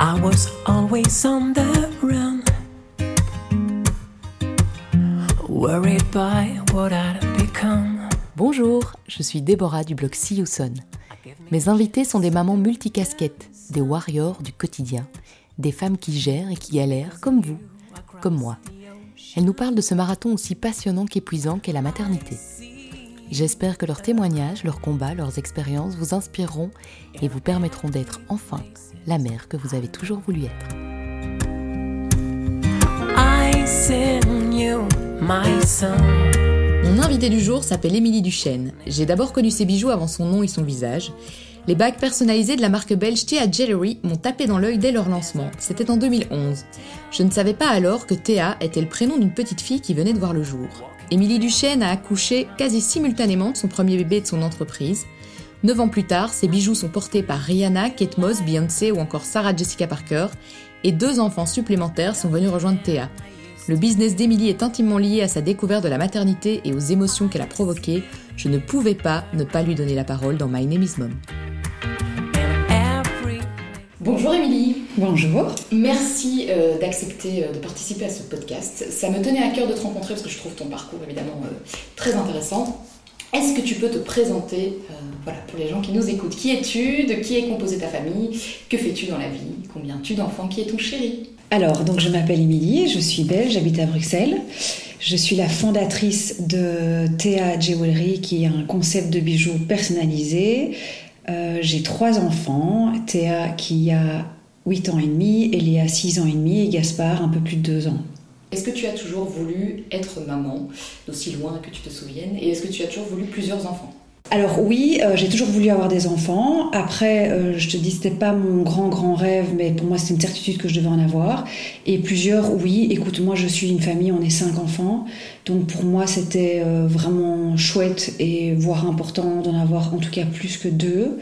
I was always on the run, worried by what I'd become. Bonjour, je suis Déborah du blog See You Son. Mes invités sont des mamans multicasquettes, des warriors du quotidien, des femmes qui gèrent et qui galèrent comme vous, comme moi. Elles nous parlent de ce marathon aussi passionnant qu'épuisant qu'est la maternité. J'espère que leurs témoignages, leurs combats, leurs expériences vous inspireront et vous permettront d'être enfin la mère que vous avez toujours voulu être. I sing you my song. Mon invité du jour s'appelle Émilie Duchesne. J'ai d'abord connu ses bijoux avant son nom et son visage. Les bagues personnalisées de la marque belge Thea Jewelry m'ont tapé dans l'œil dès leur lancement. C'était en 2011. Je ne savais pas alors que Théa était le prénom d'une petite fille qui venait de voir le jour. Émilie Duchesne a accouché quasi simultanément de son premier bébé de son entreprise. Neuf ans plus tard, ses bijoux sont portés par Rihanna, Kate Moss, Beyoncé ou encore Sarah Jessica Parker, et deux enfants supplémentaires sont venus rejoindre Théa. Le business d'Émilie est intimement lié à sa découverte de la maternité et aux émotions qu'elle a provoquées. Je ne pouvais pas ne pas lui donner la parole dans My Name is Mom. Bonjour Émilie. Bonjour. Merci euh, d'accepter euh, de participer à ce podcast. Ça me tenait à cœur de te rencontrer parce que je trouve ton parcours évidemment euh, très intéressant. Est-ce que tu peux te présenter, euh, voilà, pour les gens qui nous écoutent? Qui es-tu? De qui est composée ta famille? Que fais-tu dans la vie? Combien tu d'enfants? Qui est ton chéri? Alors, donc je m'appelle Émilie, je suis belge, j'habite à Bruxelles. Je suis la fondatrice de Thea Jewelry, qui est un concept de bijoux personnalisé. Euh, J'ai trois enfants, Théa qui a 8 ans et demi, Eléa 6 ans et demi et Gaspard un peu plus de 2 ans. Est-ce que tu as toujours voulu être maman, d'aussi loin que tu te souviennes Et est-ce que tu as toujours voulu plusieurs enfants? Alors oui, euh, j'ai toujours voulu avoir des enfants. Après, euh, je te dis, c'était pas mon grand grand rêve, mais pour moi, c'était une certitude que je devais en avoir. Et plusieurs, oui. Écoute, moi, je suis une famille, on est cinq enfants, donc pour moi, c'était euh, vraiment chouette et voire important d'en avoir en tout cas plus que deux.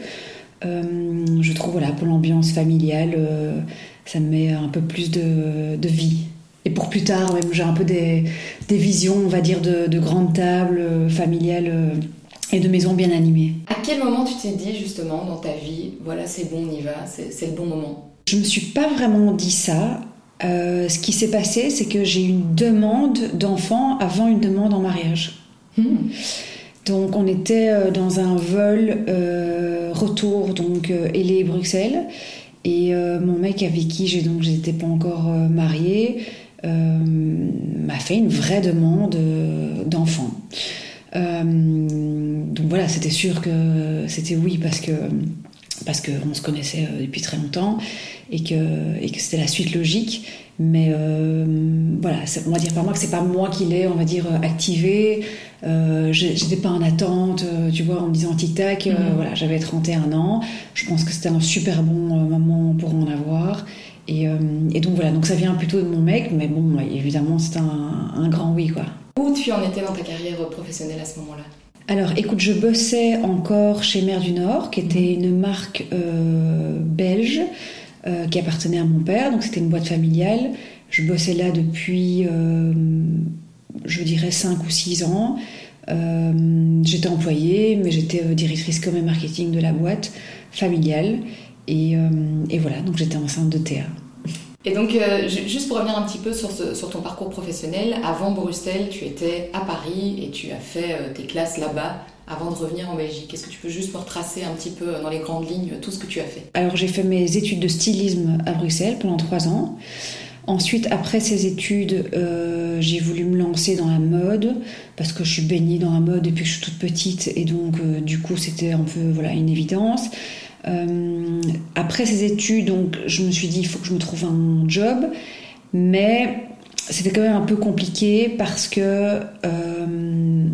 Je trouve voilà pour l'ambiance familiale, ça me met un peu plus de vie. Et pour plus tard, même j'ai un peu des, des visions, on va dire, de, de grandes tables euh, familiales euh, et de maisons bien animées. À quel moment tu t'es dit justement dans ta vie, voilà, c'est bon, on y va, c'est le bon moment? Je me suis pas vraiment dit ça. Euh, ce qui s'est passé, c'est que j'ai eu une demande d'enfant avant une demande en mariage. Donc on était dans un vol retour donc Hélé Bruxelles et mon mec avec qui j'ai donc j'étais pas encore mariée m'a fait une vraie demande euh, d'enfant. Euh, donc voilà, c'était sûr que c'était oui parce que parce qu'on se connaissait euh, depuis très longtemps et que, et que c'était la suite logique. Mais euh, voilà, on va dire par moi que c'est pas moi qui l'ai, on va dire, euh, activé. Euh, J'étais pas en attente, euh, tu vois, en me disant tic-tac. euh, Mhm. Voilà, j'avais 31 ans. Je pense que c'était un super bon euh, moment pour en avoir. Et, euh, et donc voilà, donc ça vient plutôt de mon mec, mais bon, évidemment, c'est un, un grand oui, quoi. Où tu en étais dans ta carrière professionnelle à ce moment-là? Alors, écoute, je bossais encore chez Mère du Nord, qui était une marque euh, belge euh, qui appartenait à mon père, donc c'était une boîte familiale. Je bossais là depuis, je dirais, 5 ou 6 ans. J'étais employée, mais j'étais directrice com et marketing de la boîte familiale. Et, euh, et voilà, donc j'étais enceinte de Théa. Et donc, euh, ju- juste pour revenir un petit peu sur, ce- sur ton parcours professionnel, avant Bruxelles, tu étais à Paris et tu as fait euh, tes classes là-bas avant de revenir en Belgique. Est-ce que tu peux juste me retracer un petit peu dans les grandes lignes tout ce que tu as fait? Alors j'ai fait mes études de stylisme à Bruxelles pendant trois ans. Ensuite, après ces études, euh, j'ai voulu me lancer dans la mode parce que je suis baignée dans la mode depuis que je suis toute petite et donc du coup c'était un peu voilà une évidence. Euh, après ces études, donc je me suis dit il faut que je me trouve un job, mais c'était quand même un peu compliqué parce que euh,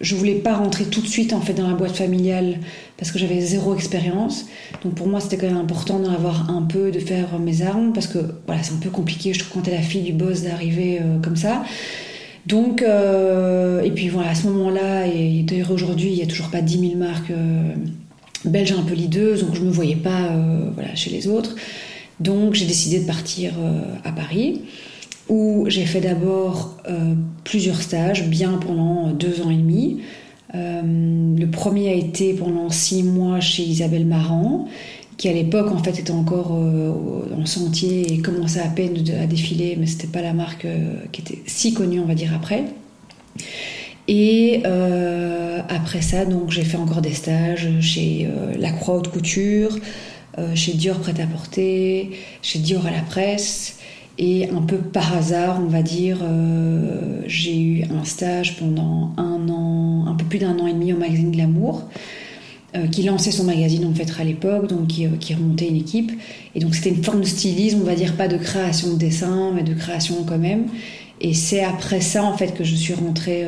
je voulais pas rentrer tout de suite en fait dans la boîte familiale parce que j'avais zéro expérience. Donc pour moi c'était quand même important d'en avoir un peu, de faire mes armes parce que voilà c'est un peu compliqué je trouve quand t'es la fille du boss d'arriver euh, comme ça. Donc euh, et puis voilà à ce moment-là et d'ailleurs aujourd'hui il y a toujours pas 10 000 marques belges un peu leaders donc je me voyais pas euh, voilà chez les autres. Donc j'ai décidé de partir euh, à Paris où j'ai fait d'abord euh, plusieurs stages, bien pendant deux ans et demi. Le premier a été pendant six mois chez Isabelle Marant, qui à l'époque en fait était encore en sentier et commençait à peine à défiler, mais c'était pas la marque qui était si connue, on va dire après. Et après ça, donc j'ai fait encore des stages chez La Croix Haute Couture, chez Dior Prêt à Porter, chez Dior à la Presse. Et un peu par hasard, on va dire, euh, j'ai eu un stage pendant un an, un peu plus d'un an et demi au magazine Glamour, euh, qui lançait son magazine en fait à l'époque, donc qui, euh, qui, remontait une équipe. Et donc c'était une forme de stylisme, on va dire pas de création de dessin, mais de création quand même. Et c'est après ça en fait que je suis rentrée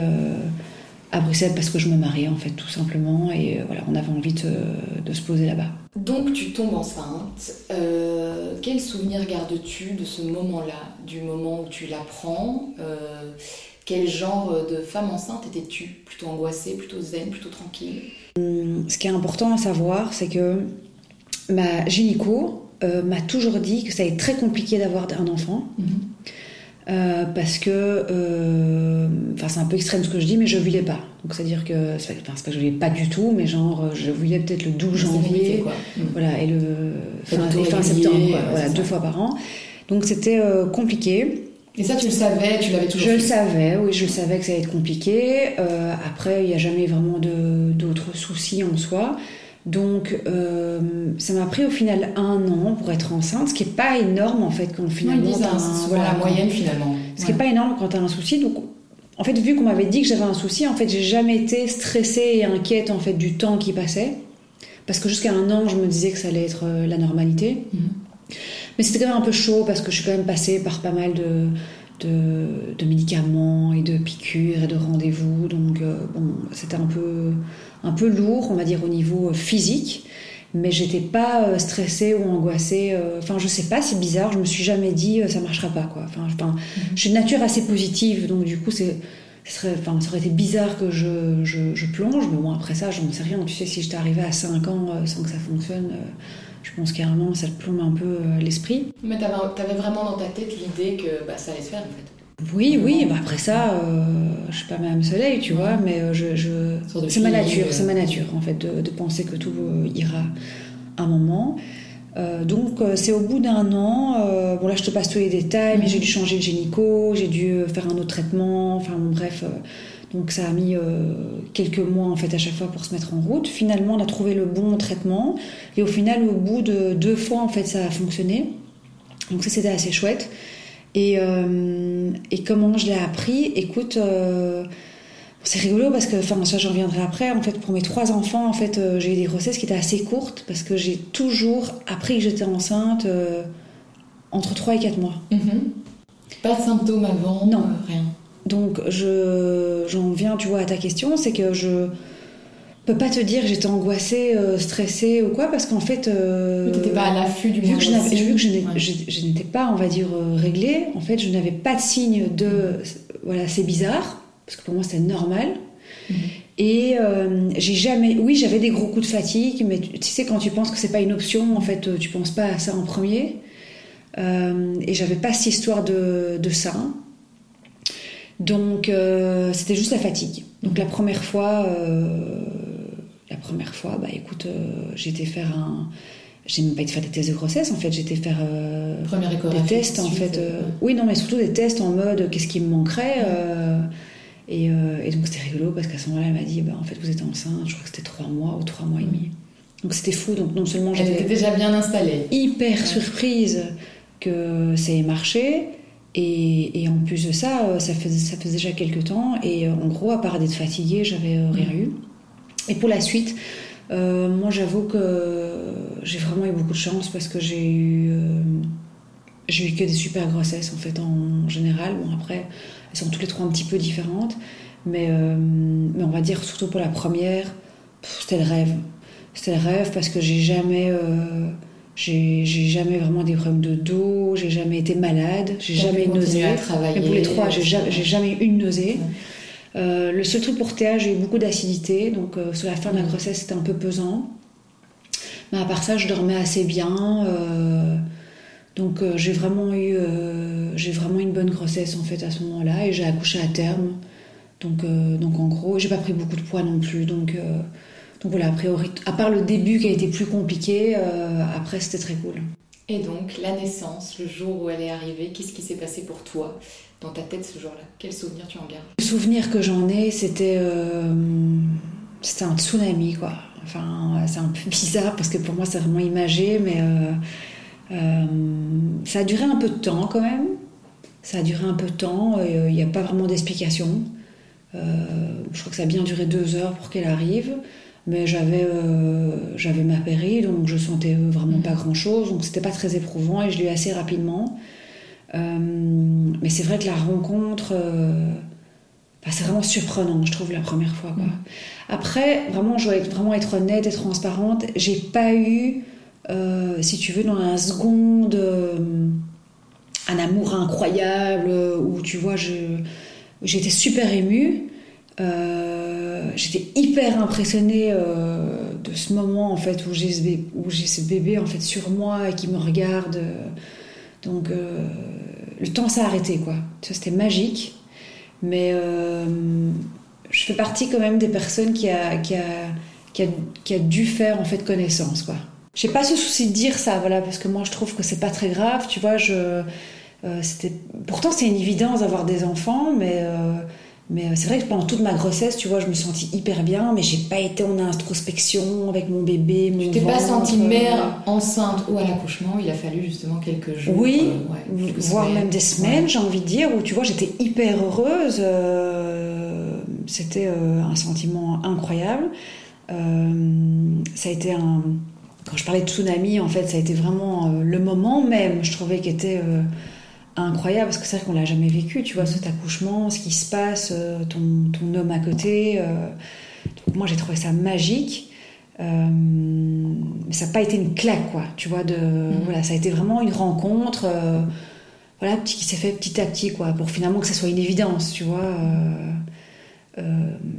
à Bruxelles parce que je me mariais en fait tout simplement et euh, voilà on avait envie de, se poser là-bas. Donc tu tombes enceinte. Euh, quel souvenir gardes-tu de ce moment-là, du moment où tu l'apprends? Euh, Quel genre de femme enceinte étais-tu? Plutôt angoissée, plutôt zen, plutôt tranquille? Hum, Ce qui est important à savoir, c'est que ma gynéco m'a toujours dit que ça être très compliqué d'avoir un enfant. Mhm. Euh, parce que, euh, enfin c'est un peu extrême ce que je dis, mais je voulais pas. Donc c'est à dire que, c'est pas, pas que je voulais pas du tout, mais genre je voulais peut-être le 12 janvier, mm. voilà, et le fin, septembre, voilà, deux fois par an. Donc c'était euh, compliqué. Et ça tu le savais, tu l'avais toujours. Je le savais, oui, je savais que ça allait être compliqué. après il n'y a jamais vraiment d'autres soucis en soi. Donc, euh, ça m'a pris au final un an pour être enceinte, ce qui n'est pas énorme en fait quand finalement. c'est voilà, la moyenne finalement. Ce qui n'est pas énorme quand tu as un souci. Donc, en fait, vu qu'on m'avait dit que j'avais un souci, en fait, j'ai jamais été stressée et inquiète en fait du temps qui passait, parce que jusqu'à un an, je me disais que ça allait être euh, la normalité. Mhm. Mais c'était quand même un peu chaud parce que je suis quand même passée par pas mal de, de, médicaments et de piqûres et de rendez-vous. Donc, euh, bon, c'était un peu un peu lourd, on va dire au niveau euh, physique, mais j'étais pas euh, stressée ou angoissée. Euh, enfin, je sais pas, c'est bizarre. Je me suis jamais dit ça marchera pas quoi. Enfin, je, suis de nature assez positive, donc du coup c'est Serait, enfin, ça aurait été bizarre que je, je, plonge, mais bon, après ça, je n'en sais rien. Tu sais, si j'étais arrivée à 5 ans sans que ça fonctionne, je pense carrément ça te plombe un peu l'esprit. Mais tu avais, vraiment dans ta tête l'idée que bah, ça allait se faire en fait oui, oui, bah après ça, euh, je suis pas Madame Soleil, tu vois, mais euh, je, c'est ma nature, c'est ma nature en fait de, penser que tout euh, ira un moment. donc c'est au bout d'un an, bon là je te passe tous les détails, mais j'ai dû changer de génico, j'ai dû faire un autre traitement, enfin bon bref, donc ça a mis quelques mois en fait à chaque fois pour se mettre en route. Finalement on a trouvé le bon traitement et au final au bout de deux fois en fait ça a fonctionné. Donc ça c'était assez chouette. Et, euh, et comment je l'ai appris? Écoute, euh, c'est rigolo parce que, enfin, ça j'en reviendrai après. En fait, pour mes trois enfants, en fait, euh, j'ai eu des grossesses qui étaient assez courtes parce que j'ai toujours appris que j'étais enceinte entre 3 et 4 mois. Mm-hmm. Pas de symptômes avant Non. rien. Donc, je, j'en viens, tu vois, à ta question, c'est que je peux pas te dire que j'étais angoissée, euh, stressée ou quoi, parce qu'en fait. Euh, tu pas à l'affût du vu que, je vu que je, n'étais pas, on va dire, euh, réglée, en fait, je n'avais pas de signe de. Voilà, c'est bizarre, parce que pour moi, c'était normal. Mhm. Et j'ai jamais. Oui, j'avais des gros coups de fatigue, mais tu, sais, quand tu penses que c'est pas une option, en fait, tu penses pas à ça en premier. et j'avais pas cette histoire de, de ça. Donc, c'était juste la fatigue. Donc, la première fois la première fois, bah écoute, euh, j'étais faire un. J'ai même pas été faire des tests de grossesse, en fait, j'étais faire euh, des tests, en fait. Euh, oui, non, mais surtout des tests en mode qu'est-ce qui me manquerait. Et, donc c'était rigolo parce qu'à ce moment-là, elle m'a dit bah, en fait, vous êtes enceinte, je crois que c'était trois mois ou trois mois et demi. Donc c'était fou. Donc non seulement j'étais déjà bien installée, hyper surprise que ça ait marché. Et, en plus de ça, ça faisait, ça faisait déjà quelques temps. Et en gros, à part d'être fatiguée, j'avais rien eu. Et pour la suite, euh, moi j'avoue que j'ai vraiment eu beaucoup de chance parce que j'ai eu, euh, j'ai eu que des super grossesses en fait en général. Bon après, elles sont toutes les trois un petit peu différentes, mais, euh, mais on va dire surtout pour la première, c'était le rêve. C'était le rêve parce que j'ai jamais, j'ai, jamais vraiment des problèmes de dos, j'ai jamais été malade, j'ai jamais eu nausée. Et pour les trois, j'ai, jamais eu une nausée. Euh, le seul truc pour Théa, j'ai eu beaucoup d'acidité, donc euh, sur la fin de la mm. grossesse, c'était un peu pesant. Mais à part ça, je dormais assez bien. Euh, donc j'ai vraiment eu j'ai vraiment une bonne grossesse en fait à ce moment-là et j'ai accouché à terme. Donc, donc en gros, j'ai pas pris beaucoup de poids non plus. Donc, donc voilà, a priori, à part le début qui a été plus compliqué, après c'était très cool. Et donc, la naissance, le jour où elle est arrivée, qu'est-ce qui s'est passé pour toi? Dans ta tête ce jour-là? Quel souvenir tu en gardes? Le souvenir que j'en ai, c'était c'était un tsunami, quoi. Enfin, c'est un peu bizarre parce que pour moi, c'est vraiment imagé, mais ça a duré un peu de temps quand même. Ça a duré un peu de temps, il n'y a pas vraiment d'explication. Euh, je crois que ça a bien duré deux heures pour qu'elle arrive, mais j'avais euh, j'avais ma péri, donc je sentais vraiment pas grand chose, donc c'était pas très éprouvant et je l'ai eu assez rapidement. Euh, mais c'est vrai que la rencontre, bah, c'est vraiment surprenant, je trouve, la première fois. Quoi. Après, vraiment, je dois être, vraiment être honnête et transparente, j'ai pas eu, si tu veux, dans la seconde un amour incroyable où tu vois j'étais super émue euh, j'étais hyper impressionnée euh, de ce moment en fait où j'ai ce ce bébé en fait sur moi et qui me regarde donc euh, le temps s'est arrêté quoi c'était magique mais je fais partie quand même des personnes qui a, dû faire en fait connaissance quoi j'ai pas ce souci de dire ça, voilà, parce que moi je trouve que c'est pas très grave, tu vois. Je, euh, pourtant c'est une évidence d'avoir des enfants, mais euh, mais c'est vrai que pendant toute ma grossesse, tu vois, je me sentis hyper bien, mais j'ai pas été en introspection avec mon bébé. Mon tu t'es pas sentie mère enceinte ou à l'accouchement Il a fallu justement quelques jours. Oui, euh, voire même des semaines, j'ai envie de dire, où tu vois, j'étais hyper heureuse. C'était un sentiment incroyable. ça a été un quand je parlais de tsunami, en fait, ça a été vraiment euh, le moment même, je trouvais, qui était euh, incroyable, parce que c'est vrai qu'on l'a jamais vécu, tu vois, cet accouchement, ce qui se passe, euh, ton, ton, homme à côté. donc moi, j'ai trouvé ça magique. mais ça n'a pas été une claque, quoi, tu vois, de, mm. voilà, ça a été vraiment une rencontre, voilà, qui s'est fait petit à petit, quoi, pour finalement que ça soit une évidence, tu vois. Euh,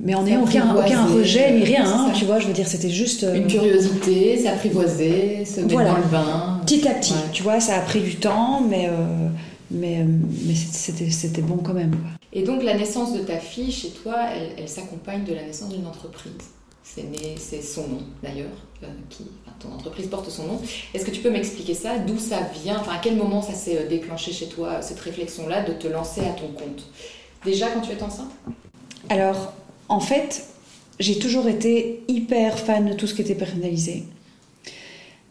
mais en n'ayant aucun, aucun rejet ni rien, hein, tu vois, je veux dire, c'était juste. Euh, Une curiosité, s'apprivoiser, se mettre dans le bain. Petit à petit, tu vois, ça a pris du temps, mais, euh, mais, mais c'était bon quand même. Quoi. Et donc, la naissance de ta fille chez toi, elle, elle s'accompagne de la naissance d'une entreprise. C'est son nom d'ailleurs, qui ton entreprise porte son nom. Est-ce que tu peux m'expliquer ça? D'où ça vient? Enfin, à quel moment ça s'est déclenché chez toi, cette réflexion-là, de te lancer à ton compte? Déjà quand tu es enceinte? Alors, en fait, j'ai toujours été hyper fan de tout ce qui était personnalisé.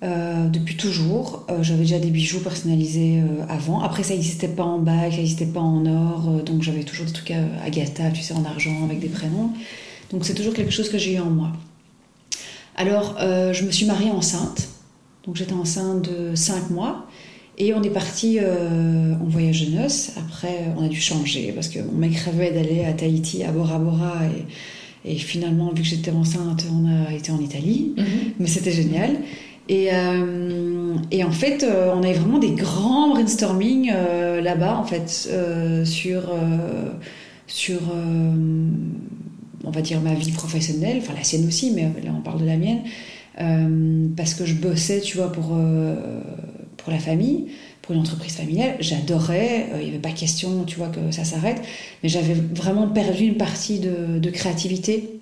Euh, depuis toujours. Euh, j'avais déjà des bijoux personnalisés euh, avant. Après, ça n'existait pas en bague, ça n'existait pas en or. donc, j'avais toujours des trucs à Agatha, tu sais, en argent, avec des prénoms. Donc, c'est toujours quelque chose que j'ai eu en moi. Alors, je me suis mariée enceinte. Donc, j'étais enceinte de 5 mois. Et on est parti en voyage de noces. Après, on a dû changer parce que mon mec rêvait d'aller à Tahiti, à Bora Bora. Et, et finalement, vu que j'étais enceinte, on a été en Italie. Mhm. Mais c'était génial. Et, euh, et, en fait, euh, on avait vraiment des grands brainstorming là-bas, en fait, sur, sur on va dire, ma vie professionnelle, enfin la sienne aussi, mais là on parle de la mienne, parce que je bossais, tu vois, pour pour la famille, pour une entreprise familiale, j'adorais. Euh, il n'y avait pas question, tu vois, que ça s'arrête. Mais j'avais vraiment perdu une partie de, créativité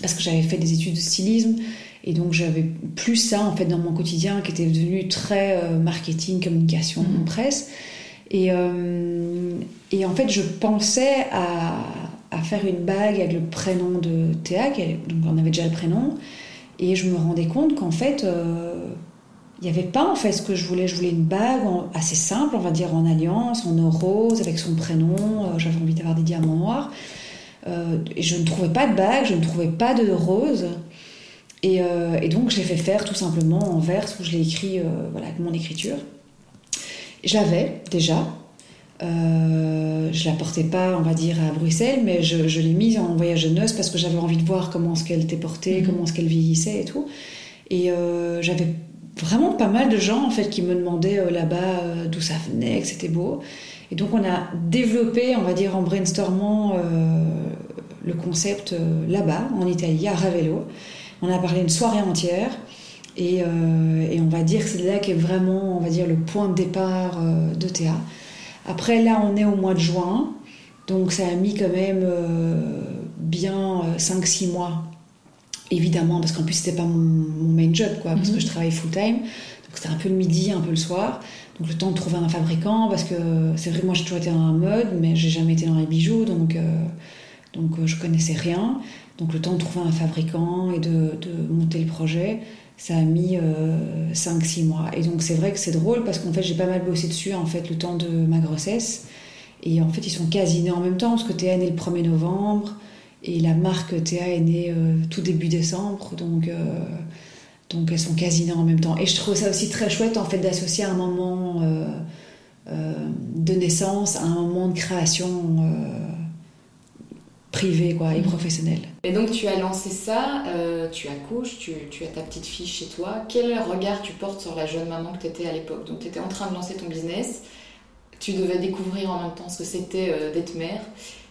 parce que j'avais fait des études de stylisme et donc j'avais plus ça en fait dans mon quotidien qui était devenu très euh, marketing, communication, mmh. presse. Et, euh, et, en fait, je pensais à, à, faire une bague avec le prénom de Théa, donc on avait déjà le prénom, et je me rendais compte qu'en fait, il n'y avait pas en fait ce que je voulais. Je voulais une bague assez simple, on va dire en alliance, en or rose, avec son prénom. Euh, j'avais envie d'avoir des diamants noirs. Euh, et je ne trouvais pas de bague, je ne trouvais pas de rose. Et, euh, et donc j'ai fait faire tout simplement en verse où je l'ai écrit voilà, avec mon écriture. Je l'avais déjà. je la portais pas, on va dire, à Bruxelles, mais je, je l'ai mise en voyage de noces parce que j'avais envie de voir comment ce qu'elle était portée, mmh. comment ce qu'elle vieillissait et tout. Et j'avais vraiment pas mal de gens en fait qui me demandaient euh, là-bas euh, d'où ça venait, que c'était beau. Et donc on a développé, on va dire en brainstormant, euh, le concept là-bas, en Italie, à Ravello. On a parlé une soirée entière. Et, et on va dire que c'est là qu'est vraiment, on va dire, le point de départ de Théa. Après, là, on est au mois de juin. Donc ça a mis quand même bien 5-6 mois évidemment, parce qu'en plus c'était pas mon, mon, main job, quoi, parce Mhm. que je travaille full time. Donc c'était un peu le midi, un peu le soir. Donc le temps de trouver un fabricant, parce que c'est vrai, moi j'ai toujours été dans la mode, mais j'ai jamais été dans les bijoux, donc, euh, donc euh, je connaissais rien. Donc le temps de trouver un fabricant et de, monter le projet, ça a mis 5-6 mois. Et donc c'est vrai que c'est drôle parce qu'en fait j'ai pas mal bossé dessus en fait le temps de ma grossesse. Et en fait ils sont quasi nés en même temps parce que Théa est née le 1er novembre et la marque Théa est née euh, tout début décembre. Donc, euh, donc elles sont quasi nées en même temps. Et je trouve ça aussi très chouette en fait d'associer un moment euh, euh, de naissance à un moment de création quoi, et professionnelle. Et donc tu as lancé ça, euh, tu accouches, tu, tu as ta petite fille chez toi. Quel regard tu portes sur la jeune maman que tu étais à l'époque? Donc tu étais en train de lancer ton business, tu devais découvrir en même temps ce que c'était euh, d'être mère.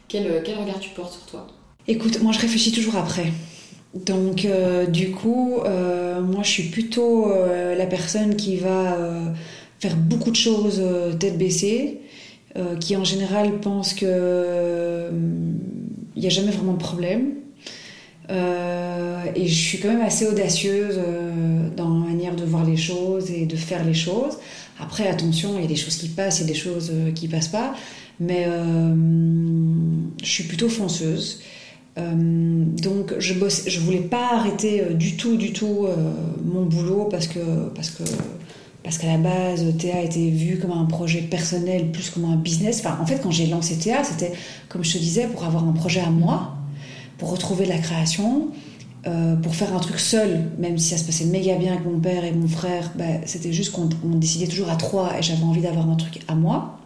Quel, euh, quel regard tu portes sur toi? Écoute, moi je réfléchis toujours après. Donc euh, du coup, euh, moi je suis plutôt euh, la personne qui va faire beaucoup de choses tête baissée, qui en général pense que n'y a jamais vraiment de problème. Euh, et je suis quand même assez audacieuse euh, dans ma manière de voir les choses et de faire les choses. Après, attention, il y a des choses qui passent, il y a des choses euh, qui passent pas. Mais euh, je suis plutôt fonceuse. Donc je bosse, je voulais pas arrêter du tout, du tout mon boulot parce que parce que parce qu'à la base Théa était vue comme un projet personnel plus comme un business. Enfin, en fait, quand j'ai lancé Théa, c'était comme je te disais pour avoir un projet à moi, pour retrouver de la création, euh, pour faire un truc seul, même si ça se passait méga bien avec mon père et mon frère. bah, c'était juste qu'on on décidait toujours à trois et j'avais envie d'avoir un truc à moi.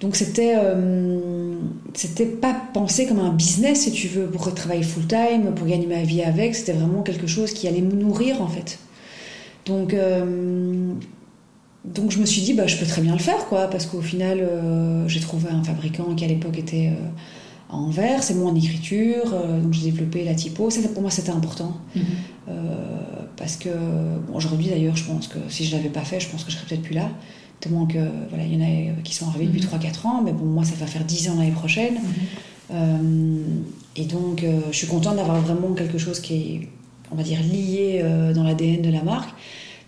Donc c'était euh, c'était pas pensé comme un business si tu veux pour travailler full time pour gagner ma vie avec c'était vraiment quelque chose qui allait me nourrir en fait donc euh, donc je me suis dit bah je peux très bien le faire quoi parce qu'au final euh, j'ai trouvé un fabricant qui à l'époque était euh, à Anvers c'est moi en écriture donc j'ai développé la typo. Ça pour moi c'était important. Euh, parce que bon, aujourd'hui d'ailleurs je pense que si je l'avais pas fait je pense que je serais peut-être plus là. Tellement que voilà il y en a qui sont arrivés depuis Mhm. 3-4 ans mais bon moi ça va faire 10 ans l'année prochaine. Euh, et donc, euh, je suis contente d'avoir vraiment quelque chose qui est, on va dire, lié euh, dans l'ADN de la marque.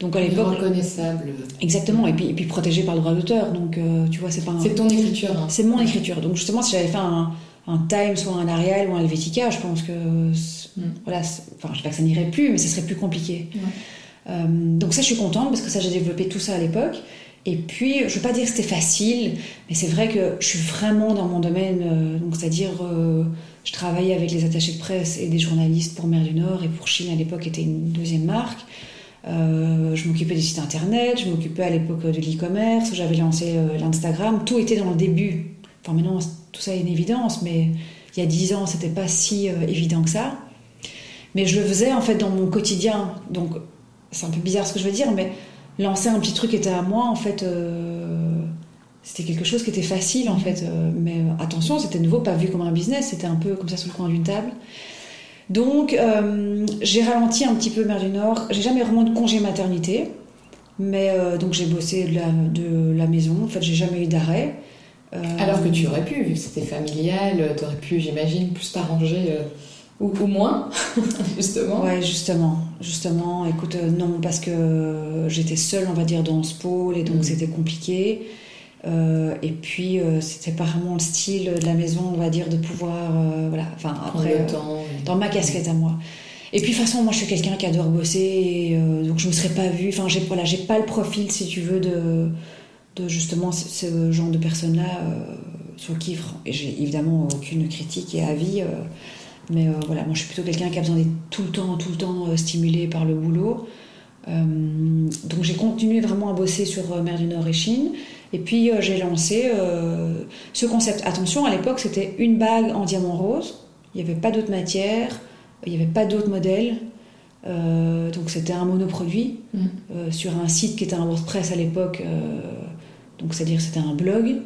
Donc, à l'époque, reconnaissable. exactement, et puis, et puis protégé par le droit d'auteur. Donc, euh, tu vois, c'est pas un- C'est ton écriture. hein. C'est mon écriture. Donc, justement, si j'avais fait un, un Times ou un Arial ou un Helvetica, je pense que. Mm. Voilà, enfin, je sais pas que ça n'irait plus, mais ce serait plus compliqué. Ouais. Euh, donc, ça, je suis contente parce que ça, j'ai développé tout ça à l'époque. Et puis, je veux pas dire que c'était facile, mais c'est vrai que je suis vraiment dans mon domaine, euh, donc c'est-à-dire, euh, je travaillais avec les attachés de presse et des journalistes pour Mer du Nord et pour Chine à l'époque était une deuxième marque. Euh, je m'occupais des sites internet, je m'occupais à l'époque de l'e-commerce, j'avais lancé euh, l'Instagram, tout était dans le début. Enfin, maintenant, tout ça est une évidence, mais il y a dix ans, c'était pas si euh, évident que ça. Mais je le faisais en fait dans mon quotidien, donc c'est un peu bizarre ce que je veux dire, mais lancer un petit truc était à moi, en fait, euh, c'était quelque chose qui était facile, en fait. euh, mais euh, attention, c'était nouveau pas vu comme un business, c'était un peu comme ça sur le coin d'une table. Donc, euh, j'ai ralenti un petit peu Mer du Nord. J'ai jamais vraiment de congé maternité, mais euh, donc j'ai bossé de la, de la maison. En fait, j'ai jamais eu d'arrêt. Euh, Alors que tu aurais pu, vu que c'était familial, tu aurais pu, j'imagine, plus t'arranger ou, ou moins, justement. Ouais, justement, justement. Écoute, non, parce que j'étais seule, on va dire, dans ce pôle, et donc Mhm. c'était compliqué. Euh, et puis, euh, c'était pas vraiment le style de la maison, on va dire, de pouvoir, euh, voilà. Enfin, après, euh, temps. dans ma casquette à moi. Et puis, de toute façon, moi, je suis quelqu'un qui adore bosser, et, donc je me serais pas vue. Enfin, j'ai voilà, pas le profil, si tu veux, de, de justement ce, ce genre de personne-là sur qui, et j'ai évidemment aucune critique et avis. mais voilà, moi, je suis plutôt quelqu'un qui a besoin d'être tout le temps, tout le temps stimulé par le boulot. Donc, j'ai continué vraiment à bosser sur Mer du Nord et Chine. Et puis, euh, j'ai lancé euh, ce concept. Attention, à l'époque, c'était une bague en diamant rose. Il n'y avait pas d'autres matières, il n'y avait pas d'autres modèles. Euh, donc c'était un monoproduit Mm. euh, sur un site qui était un WordPress à l'époque. euh, donc c'est-à-dire c'était un blog.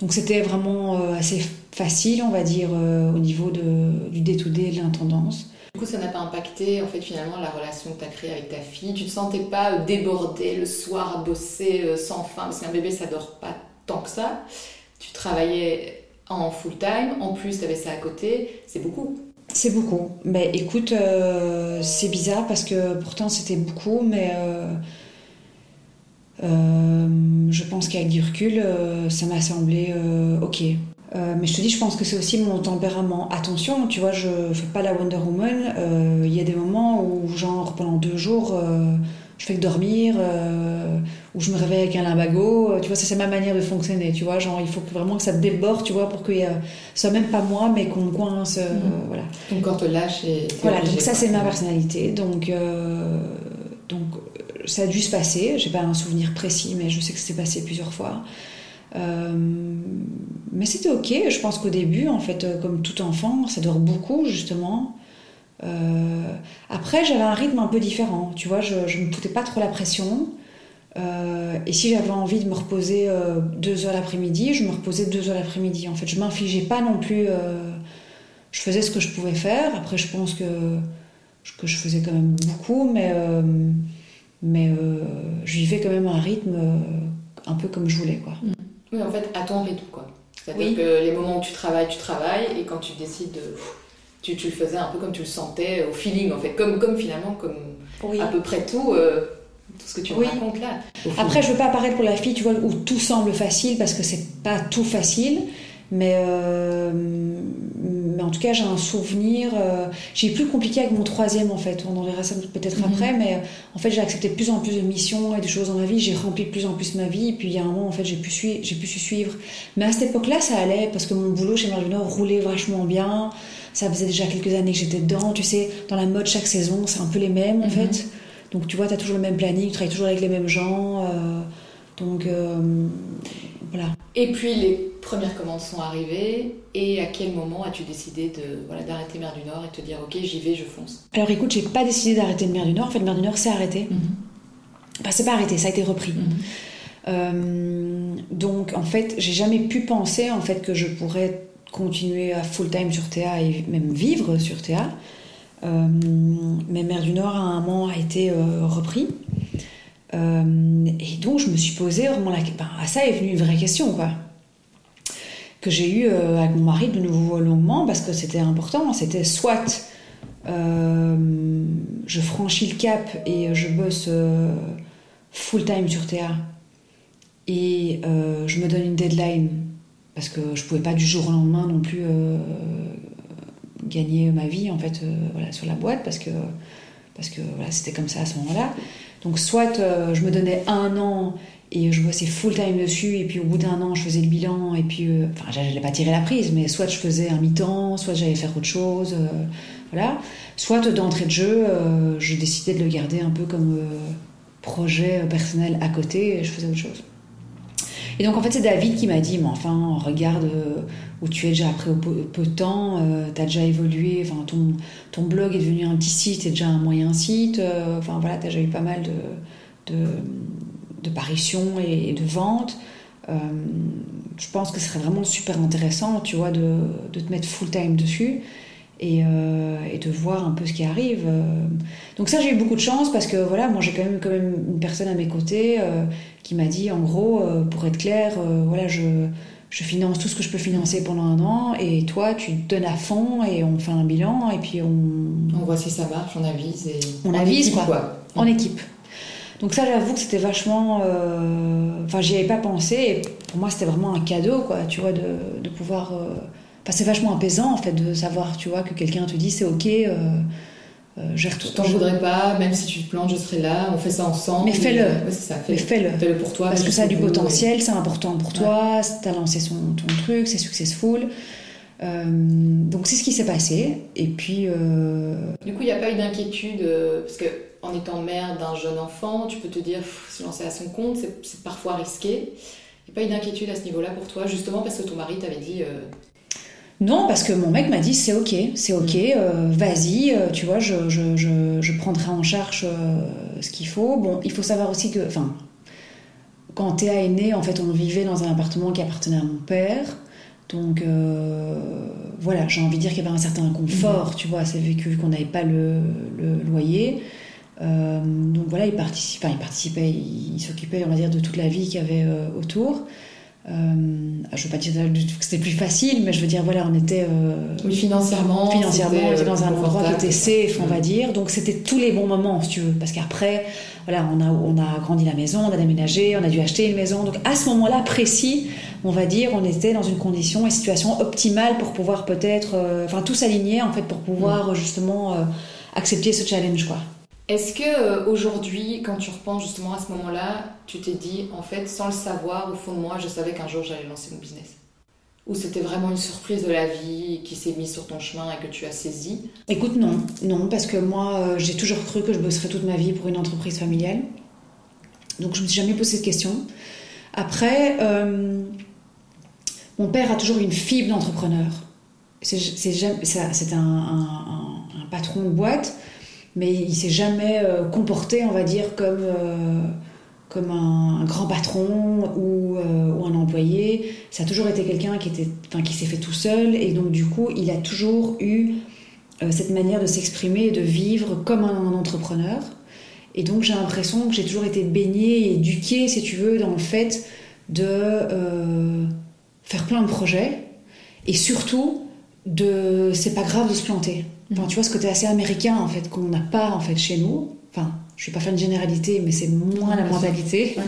Donc c'était vraiment assez facile, on va dire, au niveau de, du day-to-day, de l'intendance. Du coup, ça n'a pas impacté, en fait, finalement, la relation que tu as créée avec ta fille. Tu te sentais pas euh, débordée le soir à bosser euh, sans fin, parce qu'un bébé, ça dort pas tant que ça. Tu travaillais en full time, en plus, tu avais ça à côté. C'est beaucoup. C'est beaucoup. Mais écoute, euh, c'est bizarre parce que pourtant c'était beaucoup, mais je pense qu'avec du recul, ça m'a semblé ok. Mais je te dis, je pense que c'est aussi mon tempérament. Attention, tu vois, je fais pas la Wonder Woman. Il y a des moments où, genre, pendant deux jours, je fais que dormir, euh, ou je me réveille avec un limbago. Euh, tu vois, ça c'est ma manière de fonctionner. Tu vois, genre il faut vraiment que ça déborde, tu vois, pour que ce soit même pas moi, mais qu'on coince. Euh, mhm. voilà. Ton corps te lâche et. Voilà, donc ça c'est ma personnalité. Donc, donc ça a dû se passer. J'ai pas un souvenir précis, mais je sais que c'est passé plusieurs fois. Mais c'était ok. Je pense qu'au début, en fait, comme tout enfant, ça dort beaucoup justement. Euh, après, j'avais un rythme un peu différent. Tu vois, je ne me foutais pas trop la pression. Euh, et si j'avais envie de me reposer euh, deux heures l'après-midi, je me reposais deux heures l'après-midi. En fait, je m'infligeais pas non plus. je faisais ce que je pouvais faire. Après, je pense que, je faisais quand même beaucoup, mais, mais je vivais quand même un rythme un peu comme je voulais. Quoi. Oui, en fait, à ton rythme. quoi. C'est-à-dire que les moments où tu travailles, tu travailles, et quand tu décides de tu, tu, le faisais un peu comme tu le sentais, au feeling en fait, comme, comme finalement, comme à peu près tout, euh, tout ce que tu me racontes là. Après, je veux pas apparaître pour la fille, tu vois, où tout semble facile, parce que c'est pas tout facile, mais, euh, mais en tout cas, j'ai un souvenir. Euh, j'ai plus compliqué avec mon troisième en fait, on en verra ça peut-être mhm. après, mais en fait, j'ai accepté de plus en plus de missions et de choses dans ma vie, j'ai rempli de plus en plus ma vie, et puis il y a un moment, en fait, j'ai pu, j'ai pu suivre. Mais à cette époque-là, ça allait, parce que mon boulot chez Nord roulait vachement bien. Ça faisait déjà quelques années que j'étais dedans. Tu sais, dans la mode, chaque saison, c'est un peu les mêmes en mhm. fait. Donc tu vois, tu as toujours le même planning, tu travailles toujours avec les mêmes gens. Euh, donc euh. Et puis les premières commandes sont arrivées. Et à quel moment as-tu décidé de voilà, d'arrêter Mer du Nord et te dire ok, j'y vais, je fonce? Alors écoute, j'ai pas décidé d'arrêter de Mer du Nord. En fait, Mer du Nord s'est arrêté. Mhm. Enfin, c'est pas arrêté, ça a été repris. Mhm. Euh, donc en fait, j'ai jamais pu penser en fait que je pourrais continuer à full-time sur Théa et même vivre sur Théa. Euh, mais Mère du Nord, à un moment, a été euh, repris. Euh, et donc, je me suis posé vraiment la question. à ça est venue une vraie question, quoi. Que j'ai eu avec mon mari de nouveau longuement, parce que c'était important. C'était soit je franchis le cap et je bosse full-time sur Théa, et je me donne une deadline parce que je pouvais pas du jour au lendemain non plus euh, gagner ma vie en fait euh, sur la boîte parce que parce que voilà, c'était comme ça à ce moment-là. Donc soit euh, je me donnais un an et je bossais full time dessus et puis au bout d'un an je faisais le bilan et puis enfin j'allais pas tirer la prise mais soit je faisais un mi-temps, soit j'allais faire autre chose, voilà. Soit d'entrée de jeu je décidais de le garder un peu comme projet personnel à côté et je faisais autre chose. Et donc en fait c'est David qui m'a dit, mais enfin regarde euh, où tu es déjà après peu, de temps, euh, tu as déjà évolué, enfin ton, ton blog est devenu un petit site, c'est déjà un moyen site, euh, enfin voilà, tu as déjà eu pas mal de, de, paritions et, de ventes. je pense que ce serait vraiment super intéressant, tu vois, de, de te mettre full time dessus. Et, et, de voir un peu ce qui arrive. Donc ça, j'ai eu beaucoup de chance parce que voilà, moi j'ai quand même, quand même une personne à mes côtés qui m'a dit en gros, euh, pour être clair, euh, voilà, je, je finance tout ce que je peux financer pendant un an et toi tu te donnes à fond et on fait un bilan et puis on. On voit si ça marche, on avise et. On avise quoi, En équipe. Donc ça j'avoue que c'était vachement. Euh, enfin j'y avais pas pensé et pour moi c'était vraiment un cadeau quoi, tu vois, de, de pouvoir. Enfin c'est vachement apaisant en fait de savoir, tu vois, que quelqu'un te dit c'est ok. Euh, je t'en voudrais pas, même si tu te plantes, je serai là, on fait ça ensemble. Mais fais-le. fais, fais-le. Fais-le pour toi. Parce, que, ça a du potentiel, c'est important pour toi, tu as lancé son, ton truc, c'est successful. Euh, donc c'est ce qui s'est passé. Et puis. Euh, du coup, il n'y a pas eu d'inquiétude, parce que en étant mère d'un jeune enfant, tu peux te dire, se lancer à son compte, c'est parfois risqué. Il n'y a pas eu d'inquiétude à ce niveau-là pour toi, justement parce que ton mari t'avait dit non, parce que mon mec m'a dit c'est ok, c'est ok, mm. euh, vas-y, euh, tu vois, je, je, je, je, prendrai en charge euh, ce qu'il faut. Bon, il faut savoir aussi que, enfin, quand Théa est née, en fait, on vivait dans un appartement qui appartenait à mon père. Donc voilà, j'ai envie de dire qu'il y avait un certain confort, mm. tu vois, c'est vécu qu'on n'avait pas le, le loyer. donc voilà, il, participait, il participait, il, s'occupait, on va dire, de toute la vie qu'il y avait autour. Euh, je veux pas dire que c'était plus facile, mais je veux dire, voilà, on était. Euh, oui, financièrement. Financièrement, on était dans un endroit qui était safe, on va Mm. dire. Donc, c'était tous les bons moments, si tu veux. Parce qu'après, voilà, on a, on a agrandi la maison, on a déménagé, on a dû acheter une maison. Donc, à ce moment-là précis, on va dire, on était dans une condition et situation optimale pour pouvoir peut-être. euh, Enfin, tout s'aligner, en fait, pour pouvoir justement euh, accepter ce challenge, quoi. Est-ce que euh, aujourd'hui, quand tu repenses justement à ce moment-là, tu t'es dit, en fait, sans le savoir, au fond de moi, je savais qu'un jour j'allais lancer mon business? Ou c'était vraiment une surprise de la vie qui s'est mise sur ton chemin et que tu as saisi? Écoute, non, non, parce que moi, euh, j'ai toujours cru que je bosserais toute ma vie pour une entreprise familiale. Donc, je me suis jamais posé cette question. Après, euh, mon père a toujours une fibre d'entrepreneur. C'est un- un patron de boîte, mais il s'est jamais euh, comporté, on va dire, comme, euh, comme un, un grand patron ou, euh, ou un employé. Ça a toujours été quelqu'un qui, qui s'est fait tout seul, et donc du coup, il a toujours eu cette manière de s'exprimer et de vivre comme un, entrepreneur. Et donc j'ai l'impression que j'ai toujours été baignée et éduquée, si tu veux, dans le fait de faire plein de projets et surtout de c'est pas grave de se planter. Enfin, tu vois ce côté assez américain en fait qu'on n'a pas en fait chez nous. Enfin, je suis pas faire une généralité, mais c'est moins la mentalité. Ouais.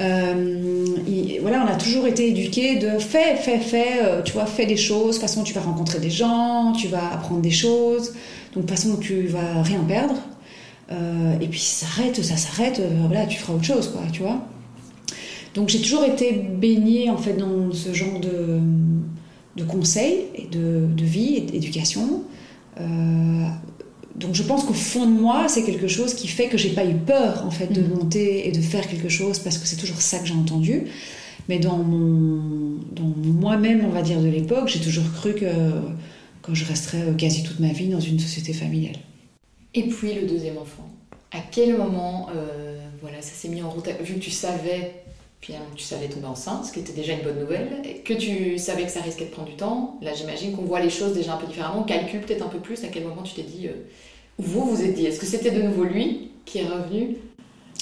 Euh, il- voilà, on a toujours été éduqués de fais, fais, fais, euh, tu vois, fais des choses. De toute façon, tu vas rencontrer des gens, tu vas apprendre des choses. Donc, de toute façon, tu vas rien perdre. Euh, et puis, ça s'arrête, ça s'arrête, voilà, tu feras autre chose, quoi, tu vois. Donc, j'ai toujours été baignée, en fait, dans ce genre de, de conseils et de, de vie et d'éducation. Euh, donc je pense qu'au fond de moi, c'est quelque chose qui fait que j'ai pas eu peur en fait de Mhm. monter et de faire quelque chose parce que c'est toujours ça que j'ai entendu. Mais dans mon dans moi-même, on va dire de l'époque, j'ai toujours cru que que je resterais euh, quasi toute ma vie dans une société familiale. Et puis le deuxième enfant. À quel moment, euh, voilà, ça s'est mis en route Vu que tu savais, finalement, que tu savais tomber enceinte, ce qui était déjà une bonne nouvelle, que tu savais que ça risquait de prendre du temps. Là, j'imagine qu'on voit les choses déjà un peu différemment. On calcule peut-être un peu plus. À quel moment tu t'es dit, euh, ou vous vous êtes dit, est-ce que c'était de nouveau lui qui est revenu?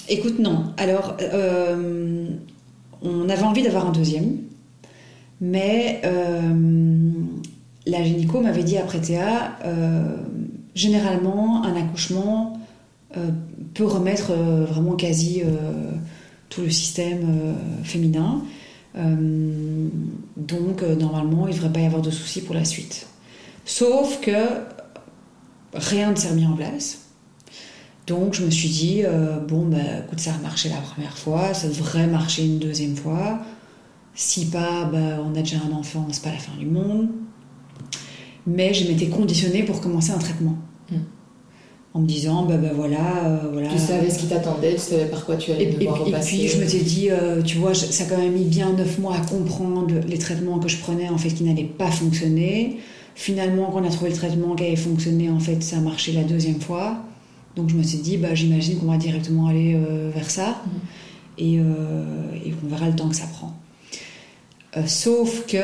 Écoute, non. Alors, euh, on avait envie d'avoir un deuxième, mais euh, la gynéco m'avait dit après Théa, euh, généralement, un accouchement peut remettre vraiment quasi tout le système euh, féminin. Euh, donc, euh, normalement, il ne devrait pas y avoir de soucis pour la suite. Sauf que rien ne s'est remis en place. Donc je me suis dit, bon, bah, écoute, ça a marché la première fois, ça devrait marcher une deuxième fois. Si pas, bah, on a déjà un enfant, c'est pas la fin du monde. Mais je m'étais conditionnée pour commencer un traitement. Mm. En me disant, bah, bah voilà, euh, voilà. Tu savais ce qui t'attendait, tu savais par quoi tu allais Et, et- devoir et repasser. puis je m'étais dit, euh, tu vois, je- ça a quand même mis bien neuf mois à comprendre les traitements que je prenais en fait qui n'allaient pas fonctionner. Finalement, quand on a trouvé le traitement qui avait fonctionné, en fait, ça a marché la deuxième fois. Donc je me suis dit, bah, j'imagine qu'on va directement aller euh, vers ça Mhm. et, et qu'on verra le temps que ça prend. Sauf que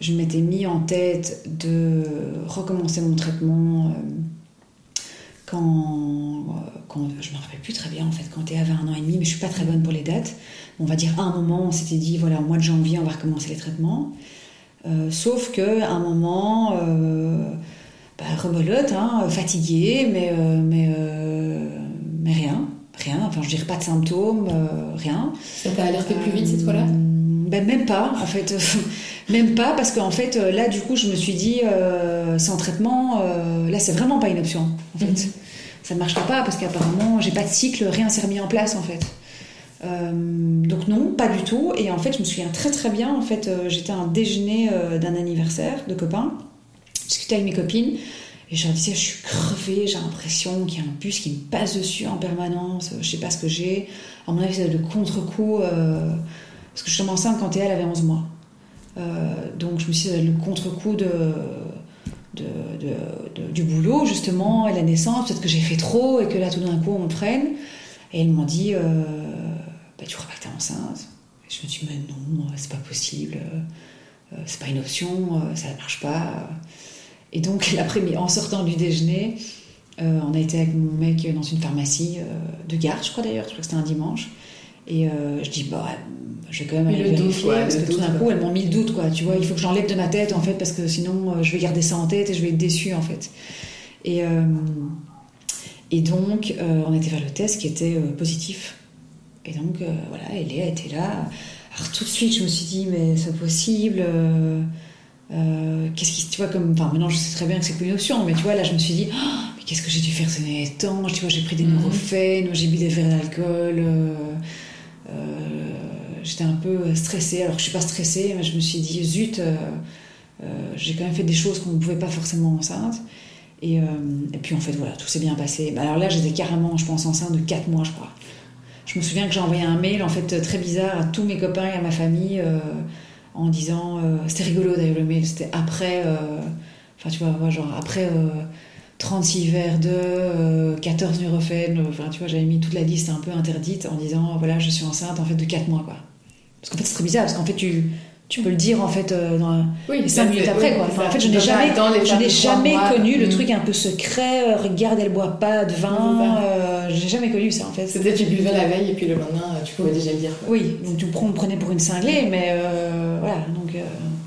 je m'étais mis en tête de recommencer mon traitement euh, quand, euh, quand je me rappelle plus très bien en fait quand tu avait un an et demi mais je suis pas très bonne pour les dates. On va dire à un moment on s'était dit voilà au mois de janvier on va recommencer les traitements. Euh, sauf que un moment euh, bah, rebelote hein, fatiguée mais mais mais rien. Rien. Enfin je dirais pas de symptômes rien. Ça t'a alerté plus vite cette fois-là? Ben, même pas, en fait. même pas, parce qu'en fait, euh, là, du coup, je me suis dit, euh, sans traitement, euh, là, c'est vraiment pas une option, en fait. Mhm. Ça ne marchera pas, parce qu'apparemment, j'ai pas de cycle, rien s'est remis en place, en fait. Euh, donc non, pas du tout. Et en fait, je me souviens très très bien, en fait, j'étais à un déjeuner d'un anniversaire de copains, je discutais avec mes copines, et je leur disais, je suis crevée, j'ai l'impression qu'il y a un bus qui me passe dessus en permanence, je sais pas ce que j'ai. À mon avis, c'est le contre-coup, euh, parce que je suis tombée enceinte quand elle avait 11 mois. Euh, donc je me suis dit, le contre-coup du boulot, justement, et la naissance, peut-être que j'ai fait trop, et que là, tout d'un coup, on me freine. Et ils m'ont dit, euh, bah, tu crois pas que t'es enceinte? Je me suis dit, mais non, c'est pas possible, euh, euh, c'est pas une option, euh, ça ne marche pas. Et donc, l'après-midi, en sortant du déjeuner, euh, on a été avec mon mec dans une pharmacie euh, de garde, je crois d'ailleurs, je crois que c'était un dimanche. Et euh, je dis, bah, je vais quand même aller le doute, quoi, parce le que tout d'un coup, elles m'ont mis le doute, quoi. Tu vois, il faut que j'enlève de ma tête, en fait, parce que sinon, euh, je vais garder ça en tête et je vais être déçue, en fait. Et, euh, et donc, on était faire le test qui était positif. Et donc, voilà, Léa était là. Alors, tout de suite, je me suis dit, mais c'est possible. qu'est-ce qui, tu vois, comme, enfin, maintenant, je sais très bien que c'est plus une option, mais tu vois, là, je me suis dit, Oh, mais qu'est-ce que j'ai dû faire ces derniers temps? Tu vois, j'ai pris des Mhm. neurophènes, j'ai bu des verres d'alcool. Euh, J'étais un peu stressée. Alors, je suis pas stressée, mais je me suis dit, zut, euh, euh, j'ai quand même fait des choses qu'on ne pouvait pas forcément enceinte. Et, puis, en fait, voilà, tout s'est bien passé. Bah, alors là, j'étais carrément, je pense, enceinte de 4 mois, je crois. Je me souviens que j'ai envoyé un mail, en fait, très bizarre à tous mes copains et à ma famille en disant. c'était rigolo d'ailleurs le mail, c'était après. Enfin, tu vois, genre après 36 verres de, euh, 14 neurophènes. Enfin, tu vois, j'avais mis toute la liste un peu interdite en disant voilà, je suis enceinte en fait de 4 mois, quoi. Parce qu'en fait, c'est très bizarre, parce qu'en fait, tu, tu peux le dire en fait euh, dans Oui, 5 minutes après, quoi. Enfin, en fait, je n'ai jamais, je n'ai jamais connu le truc un peu secret. euh, regarde, elle boit pas de vin. euh, j'ai jamais connu ça en fait. C'est peut-être tu buvais la veille et puis le lendemain, euh, tu pouvais déjà le dire. quoi. Oui, donc tu me prenais pour une cinglée, mais euh, voilà, donc euh,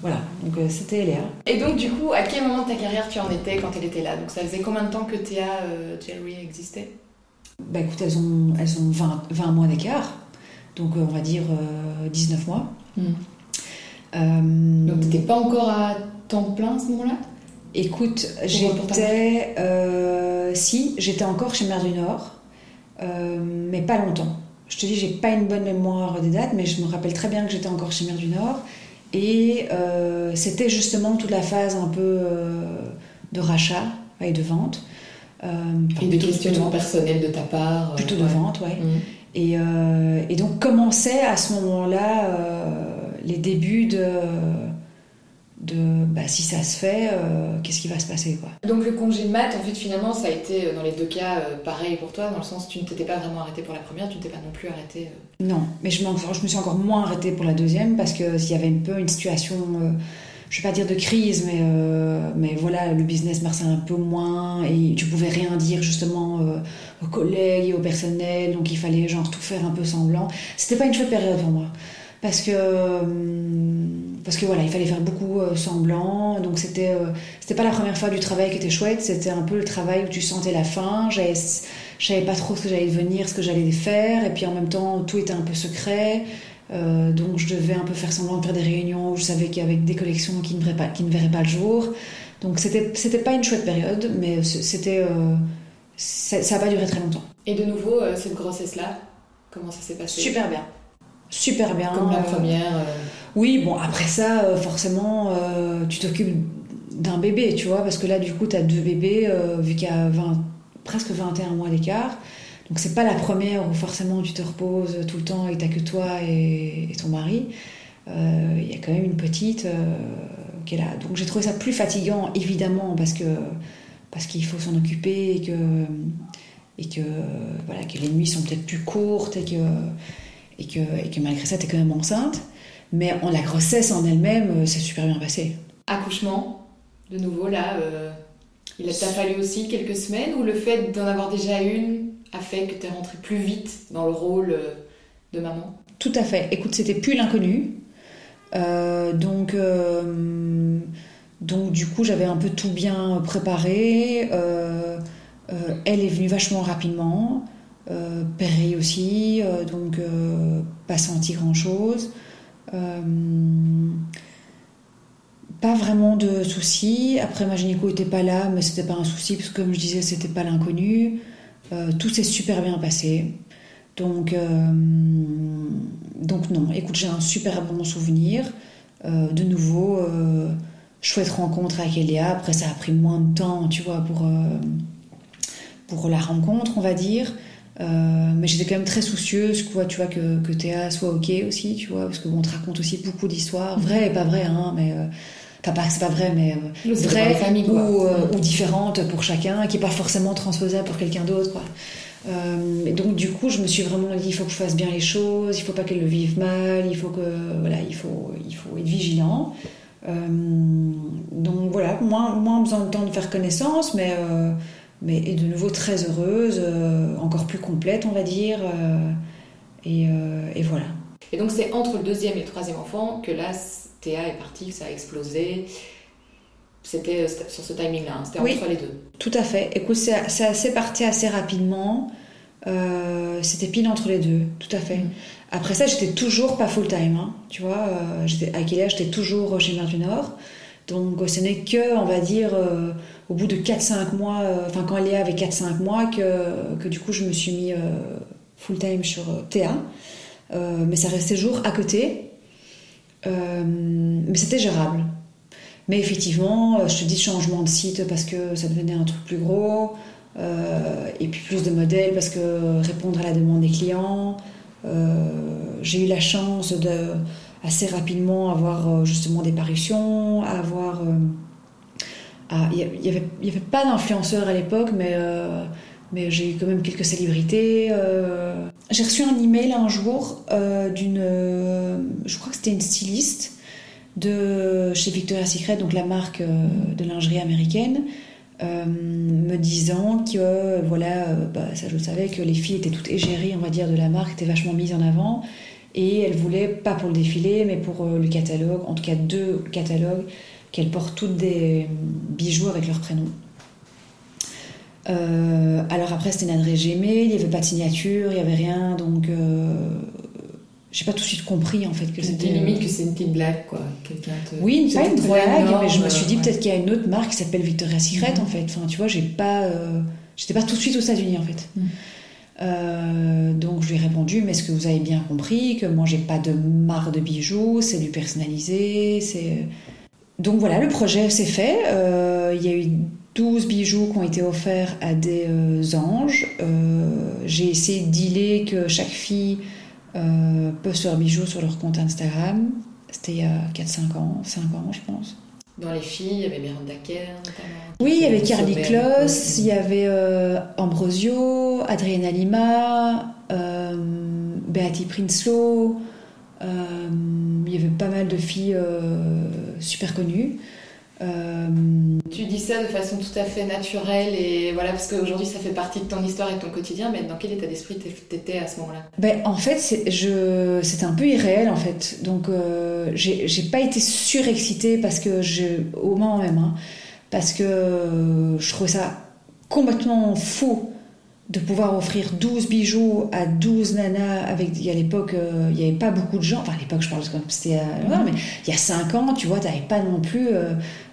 voilà, donc euh, c'était Léa. Et donc, du coup, à quel moment de ta carrière tu en étais quand elle était là? Donc, ça faisait combien de temps que Théa euh, Jewelry existait? Bah écoute, elles ont, elles ont 20, 20 mois d'écart, donc euh, on va dire euh, 19 mois. Euh, Donc, t'étais pas encore à temps plein à ce moment-là? Écoute, j'étais. euh, si, j'étais encore chez Mère du Nord, euh, mais pas longtemps. Je te dis, j'ai pas une bonne mémoire des dates, mais je me rappelle très bien que j'étais encore chez Mère du Nord. Et euh, c'était justement toute la phase un peu euh, de rachat et de vente. Euh, Et de plutôt- questionnement personnel de ta part euh, Plutôt de ouais. vente, ouais. Mm. Et, euh, et donc commençaient à ce moment-là euh, les débuts de, de bah, si ça se fait, euh, qu'est-ce qui va se passer quoi. Donc le congé mat, en fait, finalement, ça a été euh, dans les deux cas euh, pareil pour toi, dans le sens tu ne t'étais pas vraiment arrêté pour la première, tu ne t'es pas non plus arrêté. euh. Non, mais je, me suis encore moins arrêtée pour la deuxième parce qu'il y avait un peu une situation, je vais pas dire de crise, mais, mais voilà, le business marchait un peu moins et tu pouvais rien dire justement aux collègues et au personnel, donc il fallait genre tout faire un peu semblant. C'était pas une chouette période pour moi parce que hum, parce que voilà, il fallait faire beaucoup euh, semblant, donc c'était euh, c'était pas la première fois du travail qui était chouette, c'était un peu le travail où tu sentais la fin, j'avais je savais pas trop ce que j'allais devenir, ce que j'allais faire, et puis en même temps tout était un peu secret, euh, donc je devais un peu faire semblant de faire des réunions où je savais qu'il y avait des collections qui ne verraient pas, qui ne verraient pas le jour, donc c'était c'était pas une chouette période, mais c'était euh, ça ça a pas duré très longtemps. Et de nouveau, euh, cette grossesse-là, comment ça s'est passé? Super bien, super bien. Comme la euh, première. euh, Oui, bon, après ça, euh, forcément, euh, tu t'occupes d'un bébé, tu vois, parce que là, du coup, tu as deux bébés, vu qu'il y a 20 presque 21 mois d'écart. Donc, c'est pas la première où forcément tu te reposes tout le temps et t'as que toi et, et ton mari. Il y a quand même une petite qui est là. Donc, j'ai trouvé ça plus fatigant, évidemment, parce que parce qu'il faut s'en occuper et que et que voilà que les nuits sont peut-être plus courtes et que et que, et que malgré ça, tu es quand même enceinte. Mais en la grossesse en elle-même, euh, c'est super bien passé. Accouchement, de nouveau, là, euh, il t'a fallu aussi quelques semaines ou le fait d'en avoir déjà une a fait que tu es rentrée plus vite dans le rôle euh, de maman? Tout à fait. Écoute, c'était plus l'inconnu. Euh, donc, euh, donc, du coup, j'avais un peu tout bien préparé. Euh, euh, elle est venue vachement rapidement. Euh, aussi. euh, donc, euh, pas senti grand-chose. Pas vraiment de soucis. Après, ma gynéco était pas là, mais c'était pas un souci parce que, comme je disais, c'était pas l'inconnu. Tout s'est super bien passé. Donc, donc non. Écoute, j'ai un super bon souvenir. De nouveau, chouette rencontre avec Eléa. Après, ça a pris moins de temps, tu vois, pour, pour la rencontre, on va dire. Euh, mais j'étais quand même très soucieuse, quoi, tu vois, que, que Théa soit ok aussi, tu vois, parce que bon, on te raconte aussi beaucoup d'histoires, vraies et pas vraies, hein, mais euh, enfin pas, c'est pas vrai, mais euh, vraies famille, quoi. ou, euh, ou différentes pour chacun, qui est pas forcément transposable pour quelqu'un d'autre, quoi. Euh, et donc du coup, je me suis vraiment dit, il faut que je fasse bien les choses, il faut pas qu'elle le vive mal, il faut que voilà, il faut, il faut être vigilant. Euh, donc voilà, moins, moins besoin de temps de faire connaissance, mais euh, mais et de nouveau très heureuse, euh, encore plus complète, on va dire. euh, Et, euh, et voilà. Et donc c'est entre le deuxième et le troisième enfant que là, Théa est partie, ça a explosé. C'était sur ce timing-là, hein, c'était entre les deux. Tout à fait. Écoute, c'est assez parti assez rapidement. Euh, c'était pile entre les deux, tout à fait. Mm. Après ça, j'étais toujours pas full-time, hein, tu vois. Euh, j'étais, à Kélia, j'étais toujours chez Mer du Nord. Donc ce n'est que, on va dire, euh, au bout de 4-5 mois, enfin quand Léa avait 4-5 mois, que, que, du coup je me suis mis full-time sur TA. mais ça restait toujours à côté. mais c'était gérable. Mais effectivement, je te dis changement de site parce que ça devenait un truc plus gros. Euh, et puis plus de modèles parce que répondre à la demande des clients. Euh, j'ai eu la chance de assez rapidement avoir euh, justement des parutions, avoir il n'y avait, pas d'influenceurs à l'époque, mais, mais j'ai eu quand même quelques célébrités. J'ai reçu un email un jour d'une, je crois que c'était une styliste de chez Victoria's Secret, donc la marque de lingerie américaine, euh, me disant que voilà, euh, bah, ça je savais que les filles étaient toutes égéries, on va dire, de la marque, étaient vachement mises en avant. Et elle voulait, pas pour le défilé, mais pour euh, le catalogue, en tout cas deux catalogues, qu'elles portent toutes des bijoux avec leur prénom. alors après, c'était une adresse Gmail, il n'y avait pas de signature, il n'y avait rien, donc j'ai pas tout de suite compris en fait que c'était limite que c'est une petite blague quoi oui pas une blague mais je me suis dit peut-être qu'il y a une autre marque qui s'appelle Victoria's Secret mm. en fait enfin tu vois j'ai pas euh, j'étais pas tout de suite aux États-Unis en fait mm. euh, donc je lui ai répondu mais est-ce que vous avez bien compris que moi j'ai pas de marque de bijoux c'est du personnalisé c'est donc voilà le projet s'est fait euh, il y a eu 12 bijoux qui ont été offerts à des anges j'ai essayé de dealer que chaque fille euh, postent leurs bijoux sur leur compte Instagram. C'était il y a 4-5 ans, 5 ans, je pense. Dans les filles, il y avait Miranda Kerr notamment. Oui, il y avait Carly Kloss, il y avait euh, Ambrosio, Adriana Lima, euh, Beatty Prinsloo. Euh, il y avait pas mal de filles super connues. Euh, tu dis ça de façon tout à fait naturelle et voilà parce qu'aujourd'hui ça fait partie de ton histoire et de ton quotidien, mais dans quel état d'esprit t'étais à ce moment-là? Ben en fait c'était un peu irréel en fait, donc euh, j'ai pas été surexcitée parce que je au moment même, hein, parce que je trouvais ça complètement fou de pouvoir offrir 12 bijoux à 12 nanas avec à l'époque euh, il n'y avait pas beaucoup de gens enfin à l'époque je parle comme c'était mm-hmm. mais il y a 5 ans tu vois tu n'avais pas non plus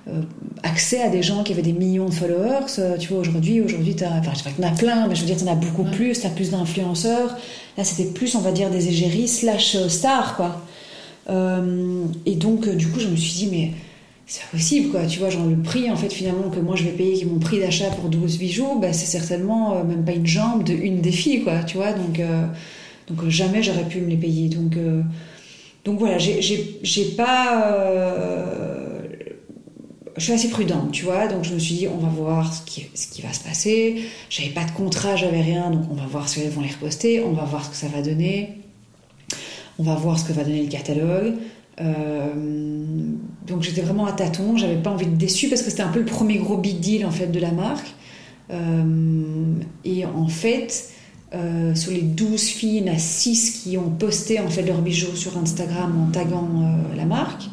euh, accès à des gens qui avaient des millions de followers. Euh, tu vois, aujourd'hui, aujourd'hui, enfin, tu en as plein, mais je veux dire, tu en as beaucoup plus, tu as plus d'influenceurs. Là, c'était plus, on va dire, des égéries slash euh, stars, quoi. et donc, du coup, je me suis dit, mais c'est pas possible, quoi. Tu vois, genre, le prix, en fait, finalement, que moi, je vais payer, mon prix d'achat pour 12 bijoux, bah, c'est certainement même pas une jambe de une des filles, quoi. Tu vois, donc, donc jamais j'aurais pu me les payer. Donc, donc voilà, j'ai pas je suis assez prudente, tu vois, donc je me suis dit, on va voir ce qui, ce qui va se passer. J'avais pas de contrat, j'avais rien, donc on va voir si elles vont les reposter, on va voir ce que ça va donner, on va voir ce que va donner le catalogue. Euh, donc j'étais vraiment à tâtons, j'avais pas envie de déçu parce que c'était un peu le premier gros big deal en fait de la marque. Euh, et en fait, euh, sur les 12 filles, il y en a 6 qui ont posté en fait leurs bijoux sur Instagram en taguant la marque.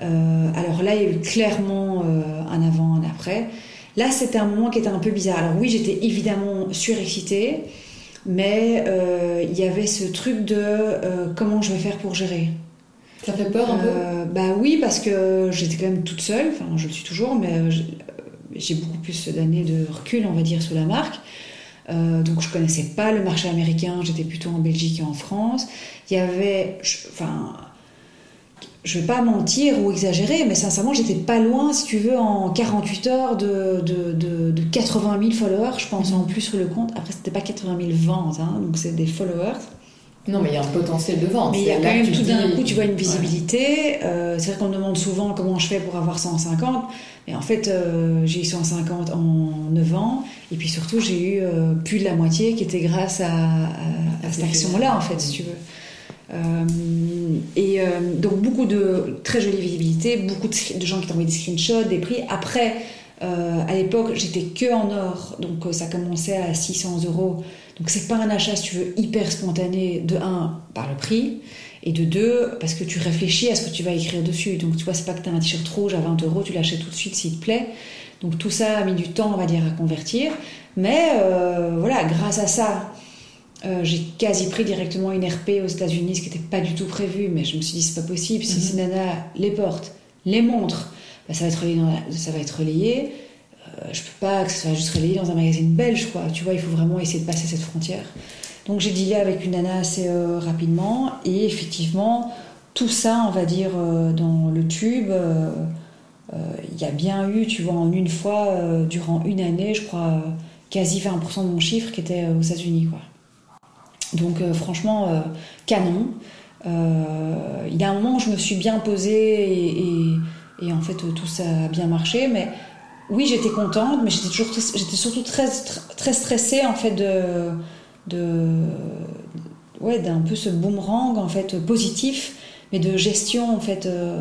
Alors là, il y a eu clairement un avant, un après. Là, c'était un moment qui était un peu bizarre. Alors oui, j'étais évidemment surexcitée, mais il y avait ce truc de comment je vais faire pour gérer? Ça fait peur un peu? Bah oui, parce que j'étais quand même toute seule, enfin je le suis toujours, mais j'ai beaucoup plus d'années de recul, on va dire, sur la marque. donc je connaissais pas le marché américain, j'étais plutôt en Belgique et en France. Il y avait, enfin, je vais pas mentir ou exagérer, mais sincèrement, j'étais pas loin, si tu veux, en 48 heures de, de, de, 80 000 followers, je pense, en plus sur le compte. Après, c'était pas 80 000 ventes, hein, donc c'est des followers. Non, mais il y a un potentiel de vente. Mais il y a quand même tout d'un coup, tu vois, une visibilité. Euh, c'est vrai qu'on me demande souvent comment je fais pour avoir 150. Mais en fait, euh, j'ai eu 150 en 9 ans. Et puis surtout, j'ai eu euh, plus de la moitié qui était grâce à, à cette action-là, en fait, si tu veux. Et donc beaucoup de très jolie visibilité, beaucoup de, gens qui t'envoient des screenshots, des prix. Après, à l'époque, j'étais que en or, donc ça commençait à 600 euros. Donc c'est pas un achat, si tu veux, hyper spontané, de un, par le prix, et de deux, parce que tu réfléchis à ce que tu vas écrire dessus. Donc tu vois, c'est pas que tu as un t-shirt rouge à 20 euros, tu l'achètes tout de suite s'il te plaît. Donc tout ça a mis du temps, on va dire, à convertir. Mais euh, voilà, grâce à ça, euh, j'ai quasi pris directement une RP aux États-Unis, ce qui n'était pas du tout prévu. Mais je me suis dit, c'est pas possible. Si ces nanas les portent, les montrent, bah, ça va être relayé. ça va être relayé. Euh, je peux pas que ce soit juste relayé dans un magazine belge, quoi. Tu vois, il faut vraiment essayer de passer cette frontière. Donc j'ai dealé avec une nana assez euh, rapidement. Et effectivement, tout ça, on va dire, euh, dans le tube. il y a bien eu, tu vois, en une fois, durant une année, je crois, quasi 20% de mon chiffre qui était aux États-Unis, quoi. Donc, franchement, canon. Il y a un moment où je me suis bien posée et, et- en fait, tout ça a bien marché. Mais oui, j'étais contente, mais j'étais toujours, j'étais surtout très, très stressée, en fait, de, de ouais, d'un peu ce boomerang, en fait, positif, mais de gestion, en fait. euh,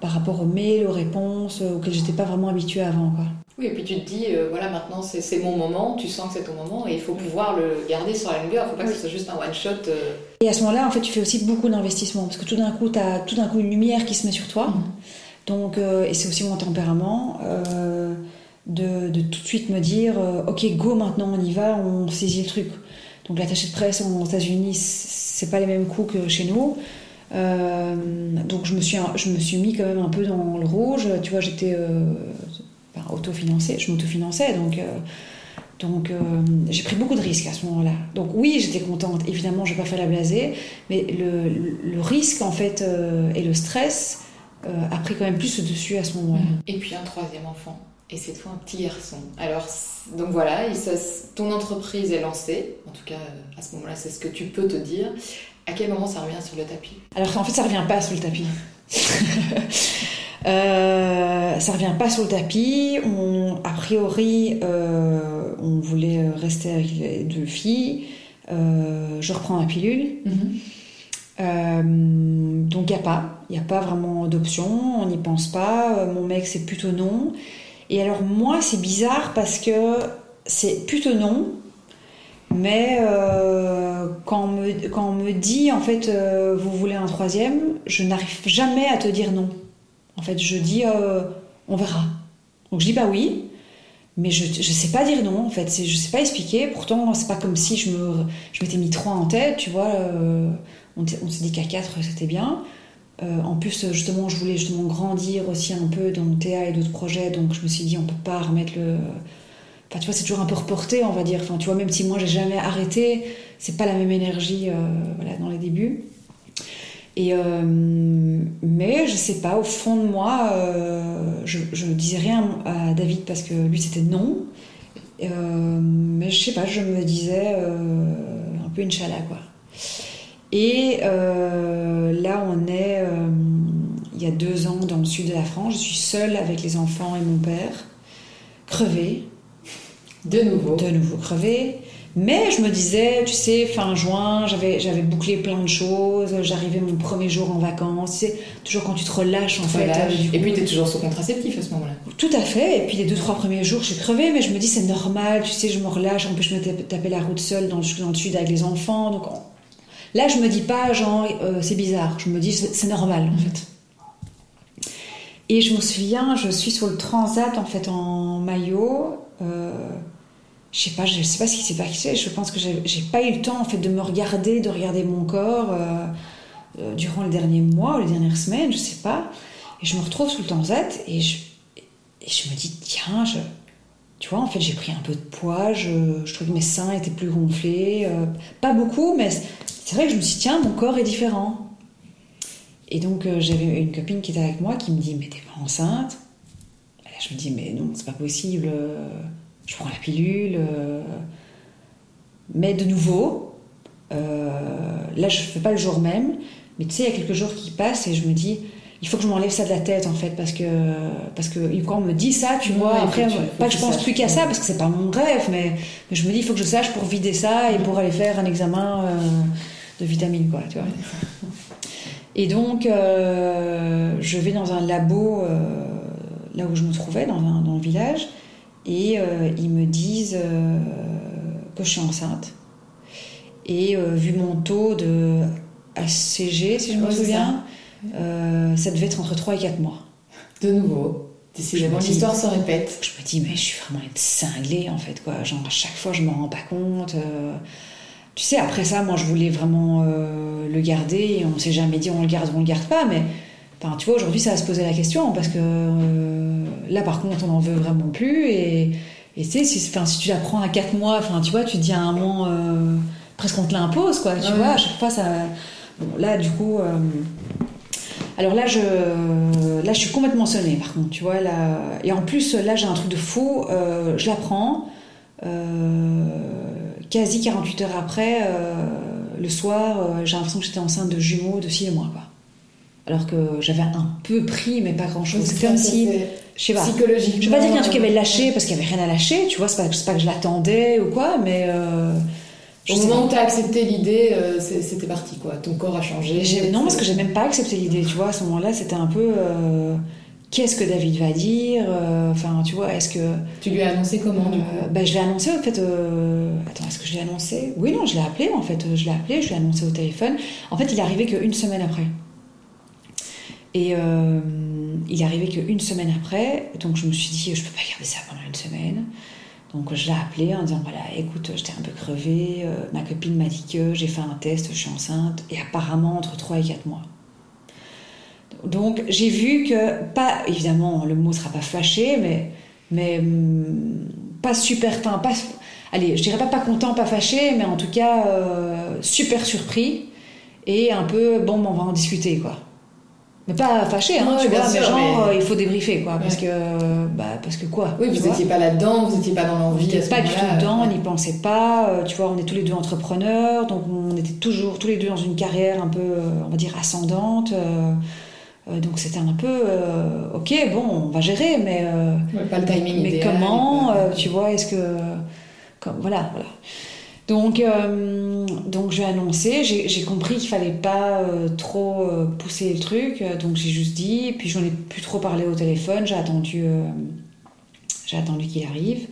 par rapport aux mails, aux réponses euh, auxquelles j'étais pas vraiment habituée avant. Quoi. Oui, et puis tu te dis, euh, voilà, maintenant c'est mon moment, tu sens que c'est ton moment, et il faut pouvoir le garder sur la longueur, il faut pas que ce soit juste un one-shot. euh. Et à ce moment-là, en fait, tu fais aussi beaucoup d'investissements parce que tout d'un coup, tu as tout d'un coup une lumière qui se met sur toi. Mhm. Donc, euh, et c'est aussi mon tempérament euh, de, tout de suite me dire, euh, ok, go, maintenant on y va, on saisit le truc. Donc l'attaché de presse aux États-Unis, c'est pas les mêmes coûts que chez nous. Donc je me, suis, je me suis mis quand même un peu dans le rouge. Tu vois, j'étais enfin, autofinancée, je m'autofinançais. Donc, donc j'ai pris beaucoup de risques à ce moment-là. Donc oui, j'étais contente. Évidemment, je vais pas faire la blasée. Mais le, le- risque, en fait, euh, et le stress a pris quand même plus le dessus à ce moment-là. Et puis un troisième enfant, et c'est toi un petit garçon. Alors, donc voilà, et ça, ton entreprise est lancée, en tout cas euh, à ce moment-là, c'est ce que tu peux te dire. À quel moment ça revient sur le tapis? Alors en fait, ça revient pas sur le tapis. Euh, ça revient pas sur le tapis. On, a priori, euh, on voulait rester avec les deux filles. Euh, je reprends ma pilule. Euh, donc il n'y a pas, il n'y a pas vraiment d'option, on n'y pense pas. Euh, Mon mec c'est plutôt non. Et alors moi c'est bizarre parce que c'est plutôt non, mais euh, quand, on me, dit en fait vous voulez un troisième, je n'arrive jamais à te dire non. En fait je dis on verra. Donc je dis bah oui, mais je ne sais pas dire non en fait, je ne sais pas expliquer. Pourtant c'est pas comme si je m'étais mis trois en tête, tu vois. On, s'est dit qu'à 4 c'était bien. Euh, en plus, justement, je voulais justement grandir aussi un peu dans le TA et d'autres projets, donc je me suis dit on peut pas remettre le. Enfin, tu vois, c'est toujours un peu reporté, on va dire. Enfin, tu vois, même si moi j'ai jamais arrêté, c'est pas la même énergie, euh, voilà, dans les débuts. Euh, mais je sais pas, au fond de moi, je, je disais rien à David parce que lui c'était non. Mais je sais pas, je me disais un peu Inch'Allah quoi. Et euh, là, on est euh, il y a deux ans dans le sud de la France. Je suis seule avec les enfants et mon père, crevée, De nouveau. de nouveau crevée. Mais je me disais, tu sais, fin juin, j'avais, j'avais bouclé plein de choses, j'arrivais mon premier jour en vacances, tu sais, toujours quand tu te relâches en fait. Relâche. euh, Et puis tu es toujours sous contraceptif à ce moment-là. Tout à fait. Et puis les deux, trois premiers jours, je suis crevée, mais je me dis, c'est normal, tu sais, je me relâche. En plus, je me tapais- la route seule dans le, dans le sud avec les enfants. Donc on- là, je me dis pas, genre, euh, c'est bizarre. Je me dis, c'est normal, en fait. Et je me souviens, je suis sur le transat, en fait, en maillot. Euh, je sais pas, je sais pas ce qui s'est passé. Je pense que j'ai pas eu le temps, en fait, de me regarder, de regarder mon corps euh, euh, durant les derniers mois ou les dernières semaines, je sais pas. Et je me retrouve sur le transat et je, et je me dis, tiens, je, tu vois, en fait, j'ai pris un peu de poids, je, je trouve que mes seins étaient plus gonflés. euh, pas beaucoup, mais c'est vrai que je me suis dit, tiens, mon corps est différent. Et donc, euh, j'avais une copine qui était avec moi qui me dit, mais t'es pas enceinte Et là, je me dis, mais non, c'est pas possible. euh, Je prends la pilule. euh. Mais de nouveau, euh, là, je fais pas le jour même, mais tu sais, il y a quelques jours qui passent et je me dis, il faut que je m'enlève ça de la tête en fait parce que parce que quand on me dit ça tu vois après tu- pas que que je pense plus qu'à ça parce que c'est pas mon rêve mais, mais je me dis il faut que je sache pour vider ça et pour aller faire un examen euh, de vitamines quoi tu vois et donc euh, je vais dans un labo euh, là où je me trouvais dans, un- dans le village et euh, ils me disent que je suis enceinte Et vu mon taux de ACG, si je me souviens, ça devait être entre 3 et 4 mois. De nouveau, décidément, l'histoire se répète. Je me dis, mais je suis vraiment une cinglée en fait, quoi. Genre, à chaque fois, je m'en rends pas compte. Tu sais, après ça, moi, je voulais vraiment euh, le garder et on s'est jamais dit on le garde ou on le garde pas, mais enfin, tu vois, aujourd'hui, ça va se poser la question parce que euh, là, par contre, on n'en veut vraiment plus et, et tu sais, si, enfin, si tu la prends à 4 mois, enfin, tu vois, tu te dis à un moment, euh, presque on te l'impose, quoi, tu Ouais. vois, à chaque fois, ça. Bon, là, du coup. alors là je, là, je suis complètement sonnée, par contre, tu vois. Là... Et en plus, là, j'ai un truc de fou. euh, je la prends. euh, quasi 48 heures après, euh, le soir, euh, j'ai l'impression que j'étais enceinte de jumeaux de 6 mois, quoi. Alors que j'avais un peu pris, mais pas grand-chose. C'est comme si, je sais pas. Psychologiquement. Je veux pas dire qu'il y a un truc qui avait lâché parce qu'il y avait rien à lâcher, tu vois. C'est pas, pas que je l'attendais ou quoi, mais. euh, je Au moment pas. où tu as accepté l'idée, euh, c'était parti quoi. Ton corps a changé. Non, parce que j'ai même pas accepté l'idée, tu vois. À ce moment-là, c'était un peu. Qu'est-ce que David va dire euh, Enfin, tu vois, est-ce que. Tu lui as annoncé comment du coup? Bah, je l'ai annoncé en fait. euh, Attends, est-ce que je l'ai annoncé? Oui, non, je l'ai appelé en fait. Je l'ai appelé, je l'ai annoncé au téléphone. En fait, il est arrivé qu'une semaine après. Et euh, il est arrivé qu'une semaine après. Donc je me suis dit, je peux pas garder ça pendant une semaine. Donc je l'ai appelé en disant voilà, écoute, j'étais un peu crevée. euh, ma copine m'a dit que j'ai fait un test, je suis enceinte. Et apparemment entre 3 et 4 mois. Donc j'ai vu que, pas évidemment, le mot sera pas fâché, mais, mais hum, pas super, enfin, pas, allez, je dirais pas pas content, pas fâché, mais en tout cas euh, super surpris et un peu, bon, on va en discuter, quoi. Mais pas fâché, hein, Ouais, tu vois, mais genre, mais- euh, il faut débriefer, quoi, parce Ouais. que, bah, parce que quoi Oui, vous n'étiez pas là-dedans, vous n'étiez pas dans on l'envie. ce pas du tout dedans, on euh, n'y pensait pas. euh, tu vois, on est tous les deux entrepreneurs, donc on était toujours tous les deux dans une carrière un peu, on va dire, ascendante. euh, euh, donc c'était un peu, euh, ok, bon, on va gérer, mais, euh, ouais, Pas le timing mais idéal, comment, tu vois, est-ce que, comme, voilà, voilà. Donc, donc j'ai annoncé, j'ai j'ai compris qu'il fallait pas trop pousser le truc, donc j'ai juste dit, puis j'en ai plus trop parlé au téléphone, j'ai attendu, j'ai attendu qu'il arrive.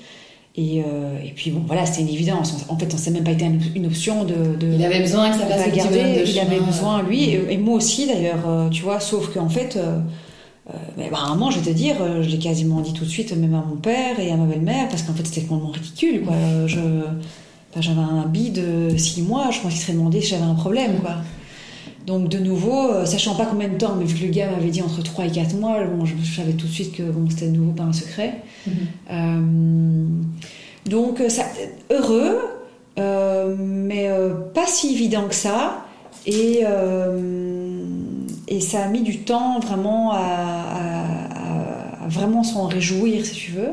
Et, euh, et puis bon, voilà, c'était une évidence. En fait, ça n'a même pas été une- option de. de Il avait besoin que ça fasse garder. de il avait besoin, lui, euh, et, et moi aussi d'ailleurs, euh, tu vois, sauf qu'en fait, euh, euh, bah, à un moment, je vais te dire, je l'ai quasiment dit tout de suite, même à mon père et à ma belle-mère, parce qu'en fait, c'était complètement ridicule, quoi. Je, enfin, j'avais un bi de 6 mois, je pense qu'il serait demandé si j'avais un problème, quoi. Donc, de nouveau, euh, sachant pas combien de temps, mais vu que le gars m'avait dit entre 3 et 4 mois, bon, je, je savais tout de suite que bon, c'était de nouveau pas un secret. Mhm. Euh, donc, euh, ça, heureux, mais pas si évident que ça. Et, et ça a mis du temps vraiment à, à- à- à vraiment s'en réjouir, si tu veux.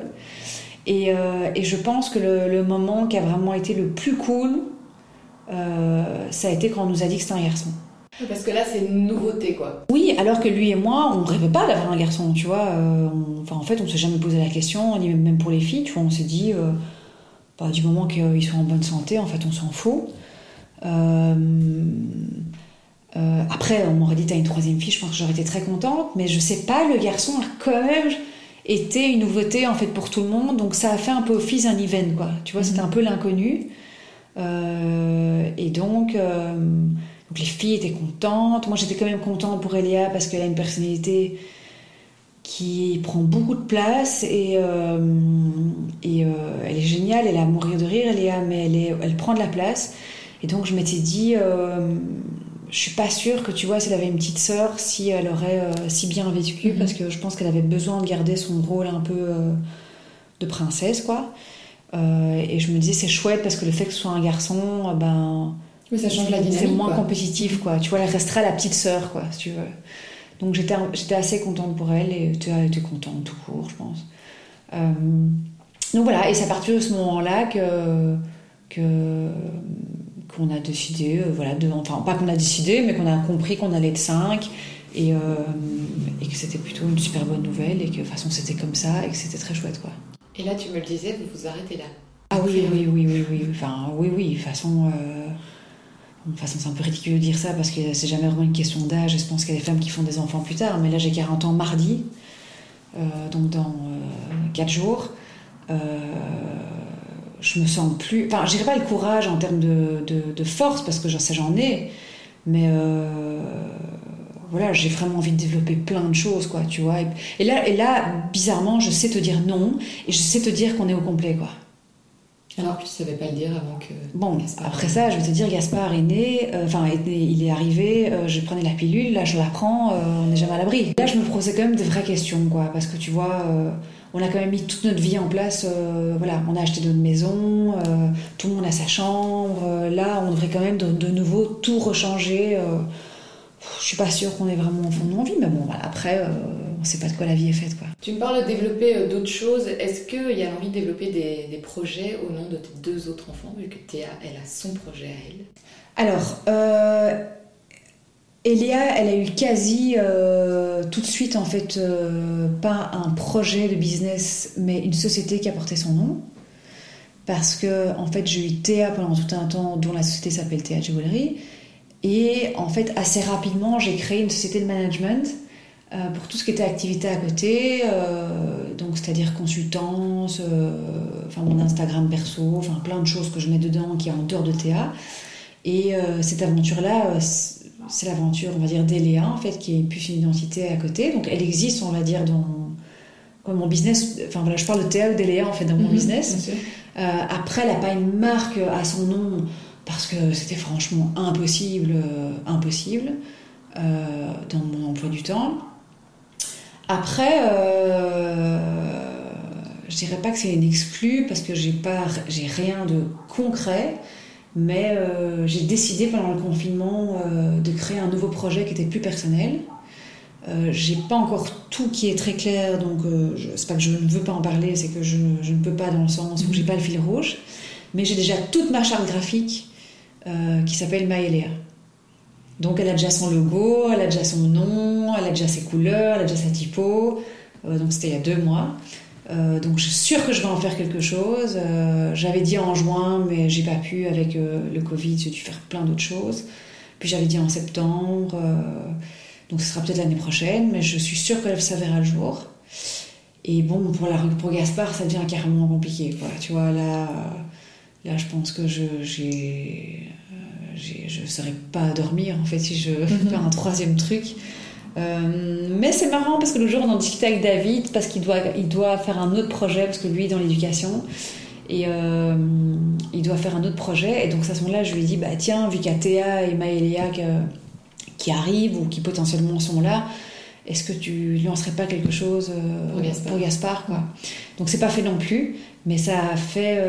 Et, euh, et je pense que le, le moment qui a vraiment été le plus cool, euh, ça a été quand on nous a dit que c'était un garçon. Parce que là, c'est une nouveauté, quoi. Oui, alors que lui et moi, on rêvait pas d'avoir un garçon, tu vois. euh, on- enfin, en fait, on s'est jamais posé la question, ni même pour les filles, tu vois. On s'est dit, euh, bah, du moment qu'ils sont en bonne santé, en fait, on s'en fout. Euh, après, on m'aurait dit, t'as une troisième fille, je pense que j'aurais été très contente, mais je sais pas, le garçon a quand même été une nouveauté, en fait, pour tout le monde, donc ça a fait un peu office un event, quoi. Tu vois, c'était un peu l'inconnu. Et donc, donc les filles étaient contentes. Moi, j'étais quand même contente pour Eléa parce qu'elle a une personnalité qui prend beaucoup de place et, euh, et euh, elle est géniale. Elle est à mourir de rire, Eléa, mais elle, est, elle prend de la place. Et donc, je m'étais dit, euh, je suis pas sûre que tu vois, si elle avait une petite sœur, si elle aurait si bien vécu, Mhm. parce que je pense qu'elle avait besoin de garder son rôle un peu de princesse, quoi. Et je me disais, c'est chouette parce que le fait que ce soit un garçon, ben. Mais ça change la dynamique. C'est moins quoi. compétitif, quoi. Tu vois, elle restera la petite sœur, quoi, si tu veux. Donc j'étais, j'étais assez contente pour elle et tu as été contente tout court, je pense. Euh, donc voilà, et c'est à partir de ce moment-là que, que qu'on a décidé, euh, voilà, de, enfin pas qu'on a décidé, mais qu'on a compris qu'on allait être 5 et, euh, et que c'était plutôt une super bonne nouvelle et que de toute façon c'était comme ça et que c'était très chouette, quoi. Et là, tu me le disais, vous vous arrêtez là. Ah oui, oui, oui, oui, oui. Enfin, oui, oui. De toute façon, euh, de façon, c'est un peu ridicule de dire ça parce que c'est jamais vraiment une question d'âge. Je pense qu'il y a des femmes qui font des enfants plus tard. Mais là, j'ai 40 ans mardi, euh, donc dans 4 jours. Euh, je me sens plus. Enfin, je pas le courage en termes de, de, force, parce que je sais, j'en ai, mais euh, voilà, j'ai vraiment envie de développer plein de choses, quoi, tu vois. Et, là, et là, bizarrement, je sais te dire non, et je sais te dire qu'on est au complet, quoi. Alors que tu savais pas le dire avant que. Bon, après ça, je vais te dire, Gaspard est né, euh, enfin, il est arrivé, euh, je prenais la pilule, là je la prends, on n'est jamais à l'abri. Là, je me posais quand même des vraies questions, quoi, parce que tu vois, on a quand même mis toute notre vie en place. Euh, voilà, on a acheté notre maison, euh, tout le monde a sa chambre. Euh, là, on devrait quand même de, nouveau tout rechanger. je suis pas sûre qu'on ait vraiment en fond de envie, mais bon, voilà, après, on sait pas de quoi la vie est faite. Quoi. Tu me parles de développer d'autres choses. Est-ce qu'il y a envie de développer des, des, projets au nom de tes deux autres enfants, vu que Théa, elle a son projet à elle? Alors, Elia, elle a eu quasi euh, tout de suite, en fait, euh, pas un projet de business, mais une société qui a porté son nom. Parce que, en fait, j'ai eu Théa pendant tout un temps, dont la société s'appelle Théa Jewelry. Et, en fait, assez rapidement, j'ai créé une société de management euh, pour tout ce qui était activité à côté. donc, c'est-à-dire consultance, enfin, mon Instagram perso, enfin, plein de choses que je mets dedans qui est en dehors de Théa. Et cette aventure-là c'est l'aventure, on va dire, d'Eléa, en fait, qui est plus une identité à côté. Donc, elle existe, on va dire, dans, mon business. Enfin, voilà, je parle de Théa ou d'Eléa, en fait, dans mon mhm, business. Euh, après, elle n'a pas une marque à son nom, parce que c'était franchement impossible, euh, impossible, euh, dans mon emploi du temps. Après, je dirais pas que c'est une exclue, parce que j'ai pas, j'ai rien de concret. Mais euh, j'ai décidé pendant le confinement euh, de créer un nouveau projet qui était plus personnel. Euh, j'ai pas encore tout qui est très clair, donc c'est pas que je ne veux pas en parler, c'est que je, je, ne peux pas dans le sens où j'ai pas le fil rouge. Mais j'ai déjà toute ma charte graphique qui s'appelle Maëlea. Donc elle a déjà son logo, elle a déjà son nom, elle a déjà ses couleurs, elle a déjà sa typo. donc c'était il y a deux mois. Euh, donc je suis sûre que je vais en faire quelque chose. Euh, j'avais dit en juin, mais j'ai pas pu avec euh, le Covid, j'ai dû faire plein d'autres choses. Puis j'avais dit en septembre, donc ce sera peut-être l'année prochaine, mais je suis sûre que ça verra le jour. Et bon, pour, la, pour Gaspard, ça devient carrément compliqué. Quoi. Tu vois, là, là je pense que je j'ai, je ne saurais pas dormir en fait si je fais un troisième truc. Euh, mais c'est marrant parce que le jour on en discutait avec David parce qu'il doit, il doit faire un autre projet parce que lui est dans l'éducation. Et euh, il doit faire un autre projet. Et donc à ce moment-là je lui dit bah tiens vu qu'il y a Théa et Maëlia qui arrivent ou qui potentiellement sont là est-ce que tu lancerais pas quelque chose euh, pour Gaspard, quoi donc c'est pas fait non plus mais ça a fait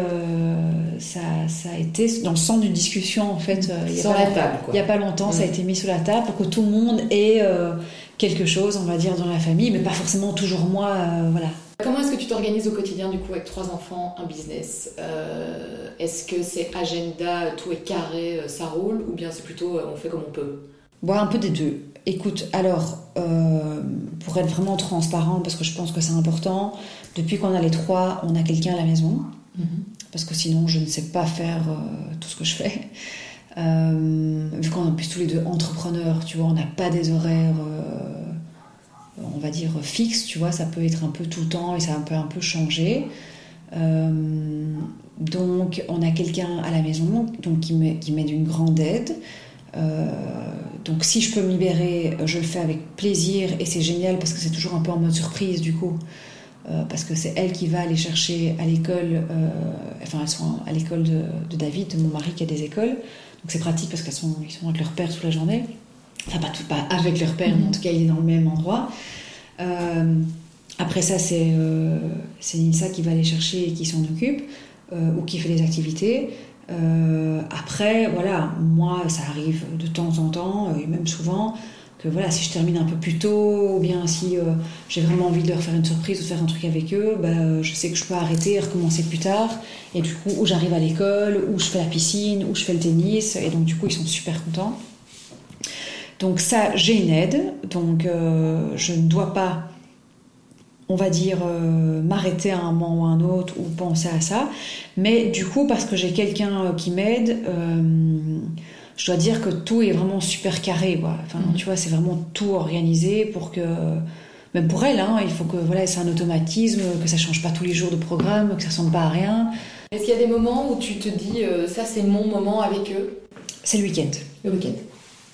ça, ça, a été dans le centre d'une discussion en fait a pas, la table il y a pas longtemps ça a mm. été mis sur la table pour que tout le monde ait quelque chose, on va dire, dans la famille, mais pas forcément toujours moi, euh, voilà. Comment est-ce que tu t'organises au quotidien, du coup, avec trois enfants, un business euh, Est-ce que c'est agenda, tout est carré, euh, ça roule, ou bien c'est plutôt on fait comme on peut? Bon, un peu des deux. Écoute, alors, pour être vraiment transparent, parce que je pense que c'est important, depuis qu'on a les trois, on a quelqu'un à la maison, mhm. parce que sinon, je ne sais pas faire tout ce que je fais. Euh, vu qu'on est en plus tous les deux entrepreneurs, tu vois, on n'a pas des horaires, euh, on va dire, fixes, tu vois, ça peut être un peu tout le temps et ça peut un peu changer. Euh, donc, on a quelqu'un à la maison donc, qui m'est d'une grande aide. Donc, si je peux me libérer, je le fais avec plaisir et c'est génial parce que c'est toujours un peu en mode surprise du coup. parce que c'est elle qui va aller chercher à l'école, enfin elles sont à l'école de, de, David, de mon mari qui a des écoles. Donc c'est pratique parce qu'ils sont, ils sont avec leur père toute la journée. Enfin, pas, tout, pas avec leur père, mais en tout cas, il est dans le même endroit. Euh, après ça, c'est euh, Nilsa qui va les chercher et qui s'en occupe, euh, ou qui fait les activités. Euh, après, voilà, moi, ça arrive de temps en temps, et même souvent, que voilà, si je termine un peu plus tôt, ou bien si j'ai vraiment envie de leur faire une surprise ou de faire un truc avec eux, bah, je sais que je peux arrêter et recommencer plus tard. Et du coup, où j'arrive à l'école, où je fais la piscine, où je fais le tennis, et donc du coup, ils sont super contents. Donc ça, j'ai une aide, donc euh, je ne dois pas, on va dire, euh, m'arrêter à un moment ou à un autre ou penser à ça. Mais du coup, parce que j'ai quelqu'un euh, qui m'aide, je dois dire que tout est vraiment super carré. Quoi. Enfin, mhm. tu vois, c'est vraiment tout organisé pour que, même pour elle, hein, il faut que voilà, c'est un automatisme, que ça change pas tous les jours de programme, que ça ressemble pas à rien. Est-ce qu'il y a des moments où tu te dis, euh, ça c'est mon moment avec eux? C'est le week-end. Le week-end.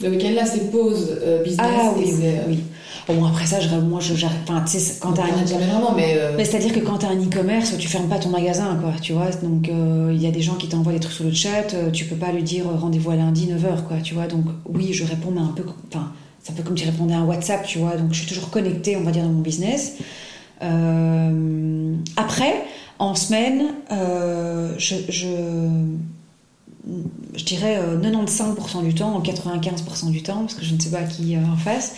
Le week-end là, c'est pause euh, business. Ah oui, euh, oui. Bon, après ça, je, moi, je, j'arrête. Enfin, tu sais, quand t'as un vraiment, mais. euh, Mais c'est-à-dire que quand tu as un e-commerce, tu fermes pas ton magasin, quoi, tu vois. Donc, euh, il y a des gens qui t'envoient des trucs sur le chat, euh, tu peux pas lui dire euh, rendez-vous à lundi 9h, quoi, tu vois. Donc, oui, je réponds, mais un peu. Enfin, c'est un peu comme tu répondais à un WhatsApp, tu vois. Donc, je suis toujours connectée, on va dire, dans mon business. Euh, après, en semaine, euh, je, je, je dirais euh, 95% du temps, 95% du temps, parce que je ne sais pas qui euh, en face,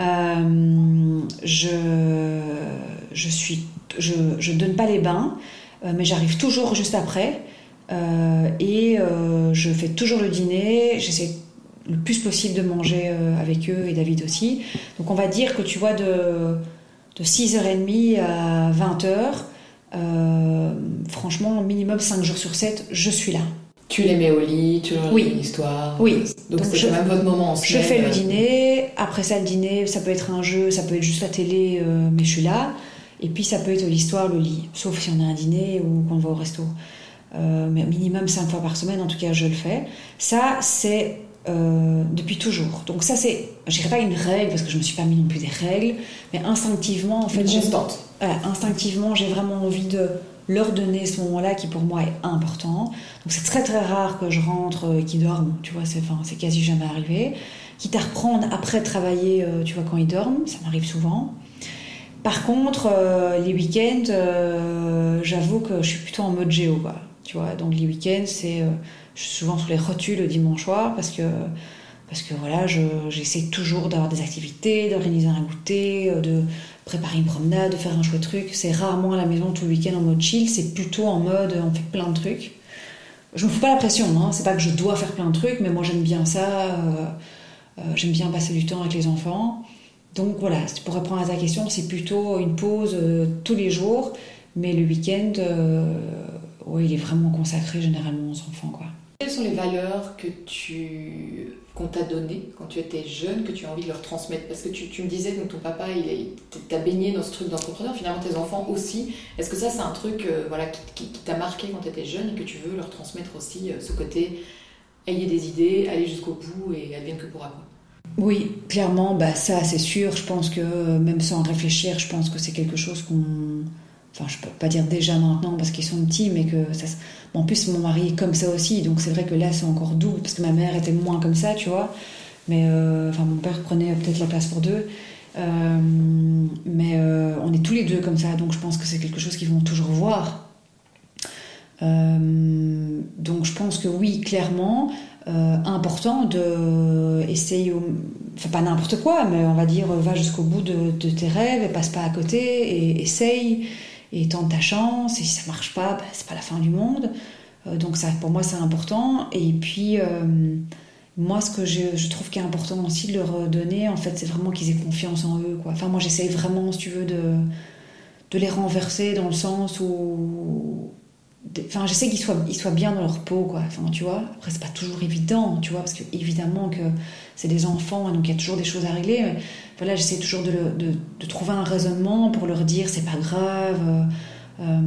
euh, je, je suis, je, je donne pas les bains, euh, mais j'arrive toujours juste après. Euh, et euh, je fais toujours le dîner, j'essaie le plus possible de manger euh, avec eux et David aussi. Donc on va dire que tu vois de, de 6h30 à 20h, euh, franchement, minimum 5 jours sur 7, je suis là. Tu les mets au lit, tu leur Oui. une histoire. Oui. Donc, Donc, c'est je- quand même votre moment en Je fais le dîner, après ça le dîner, ça peut être un jeu, ça peut être juste la télé, euh, mais je suis là. Et puis ça peut être l'histoire, le lit, sauf si on a un dîner ou qu'on va au resto. Euh, mais minimum 5 fois par semaine, en tout cas, je le fais. Ça, c'est euh, depuis toujours. Donc ça, c'est, je dirais pas une règle, parce que je me suis pas mis non plus des règles, mais instinctivement, en fait, Une constante. voilà, instinctivement, j'ai vraiment envie de leur donner ce moment-là qui pour moi est important. Donc c'est très très rare que je rentre euh, et qu'ils dorment, tu vois, c'est, quasi jamais arrivé. Quitte à reprendre après travailler, euh, tu vois, quand ils dorment, ça m'arrive souvent. Par contre, euh, les week-ends, j'avoue que je suis plutôt en mode géo. Tu vois, donc les week-ends, c'est, je suis souvent sur les rotules le dimanche soir parce que parce que voilà, je- j'essaie toujours d'avoir des activités, d'organiser un goûter, de préparer une promenade, de faire un chouette truc. C'est rarement à la maison tout le week-end en mode chill, c'est plutôt en mode euh, on fait plein de trucs. Je me fous pas la pression, hein. c'est pas que je dois faire plein de trucs, mais moi j'aime bien ça, euh, euh, j'aime bien passer du temps avec les enfants. Donc voilà, pour répondre à ta question, c'est plutôt une pause tous les jours, mais le week-end, ouais, il est vraiment consacré généralement aux enfants. Quoi. Quelles sont les valeurs que tu qu'on t'a données quand tu étais jeune, que tu as envie de leur transmettre? Parce que tu, tu me disais que ton papa, il t'a baigné dans ce truc d'entrepreneur, finalement tes enfants aussi. Est-ce que ça, c'est un truc euh, voilà, qui, qui- qui t'a marqué quand tu étais jeune et que tu veux leur transmettre aussi euh, ce côté ayez des idées, allez jusqu'au bout et advienne que pourra quoi? Oui, clairement, bah ça c'est sûr. Je pense que euh, même sans réfléchir, je pense que c'est quelque chose qu'on. Enfin, je peux pas dire déjà maintenant parce qu'ils sont petits, mais que ça. En plus, mon mari est comme ça aussi, donc c'est vrai que là c'est encore doux parce que ma mère était moins comme ça, tu vois. Mais euh, enfin, mon père prenait peut-être la place pour deux. Euh, mais euh, on est tous les deux comme ça, donc je pense que c'est quelque chose qu'ils vont toujours voir. Donc je pense que oui, clairement, important de essayer, enfin pas n'importe quoi, mais on va dire va jusqu'au bout de, de tes rêves et passe pas à côté et essaye et tente ta chance et si ça marche pas, bah, c'est pas la fin du monde. Euh, donc ça, pour moi, c'est important. Et puis euh, moi, ce que je, je trouve qui est important aussi de leur donner, en fait, c'est vraiment qu'ils aient confiance en eux. Quoi. Enfin, moi, j'essaye vraiment, si tu veux, de, de les renverser dans le sens où Enfin, j'essaie qu'ils soient, ils soient bien dans leur peau, quoi. Enfin, tu vois. Après, c'est pas toujours évident, tu vois, parce que évidemment que c'est des enfants, donc il y a toujours des choses à régler. Voilà, j'essaie toujours de, de, trouver un raisonnement pour leur dire c'est pas grave. euh, euh,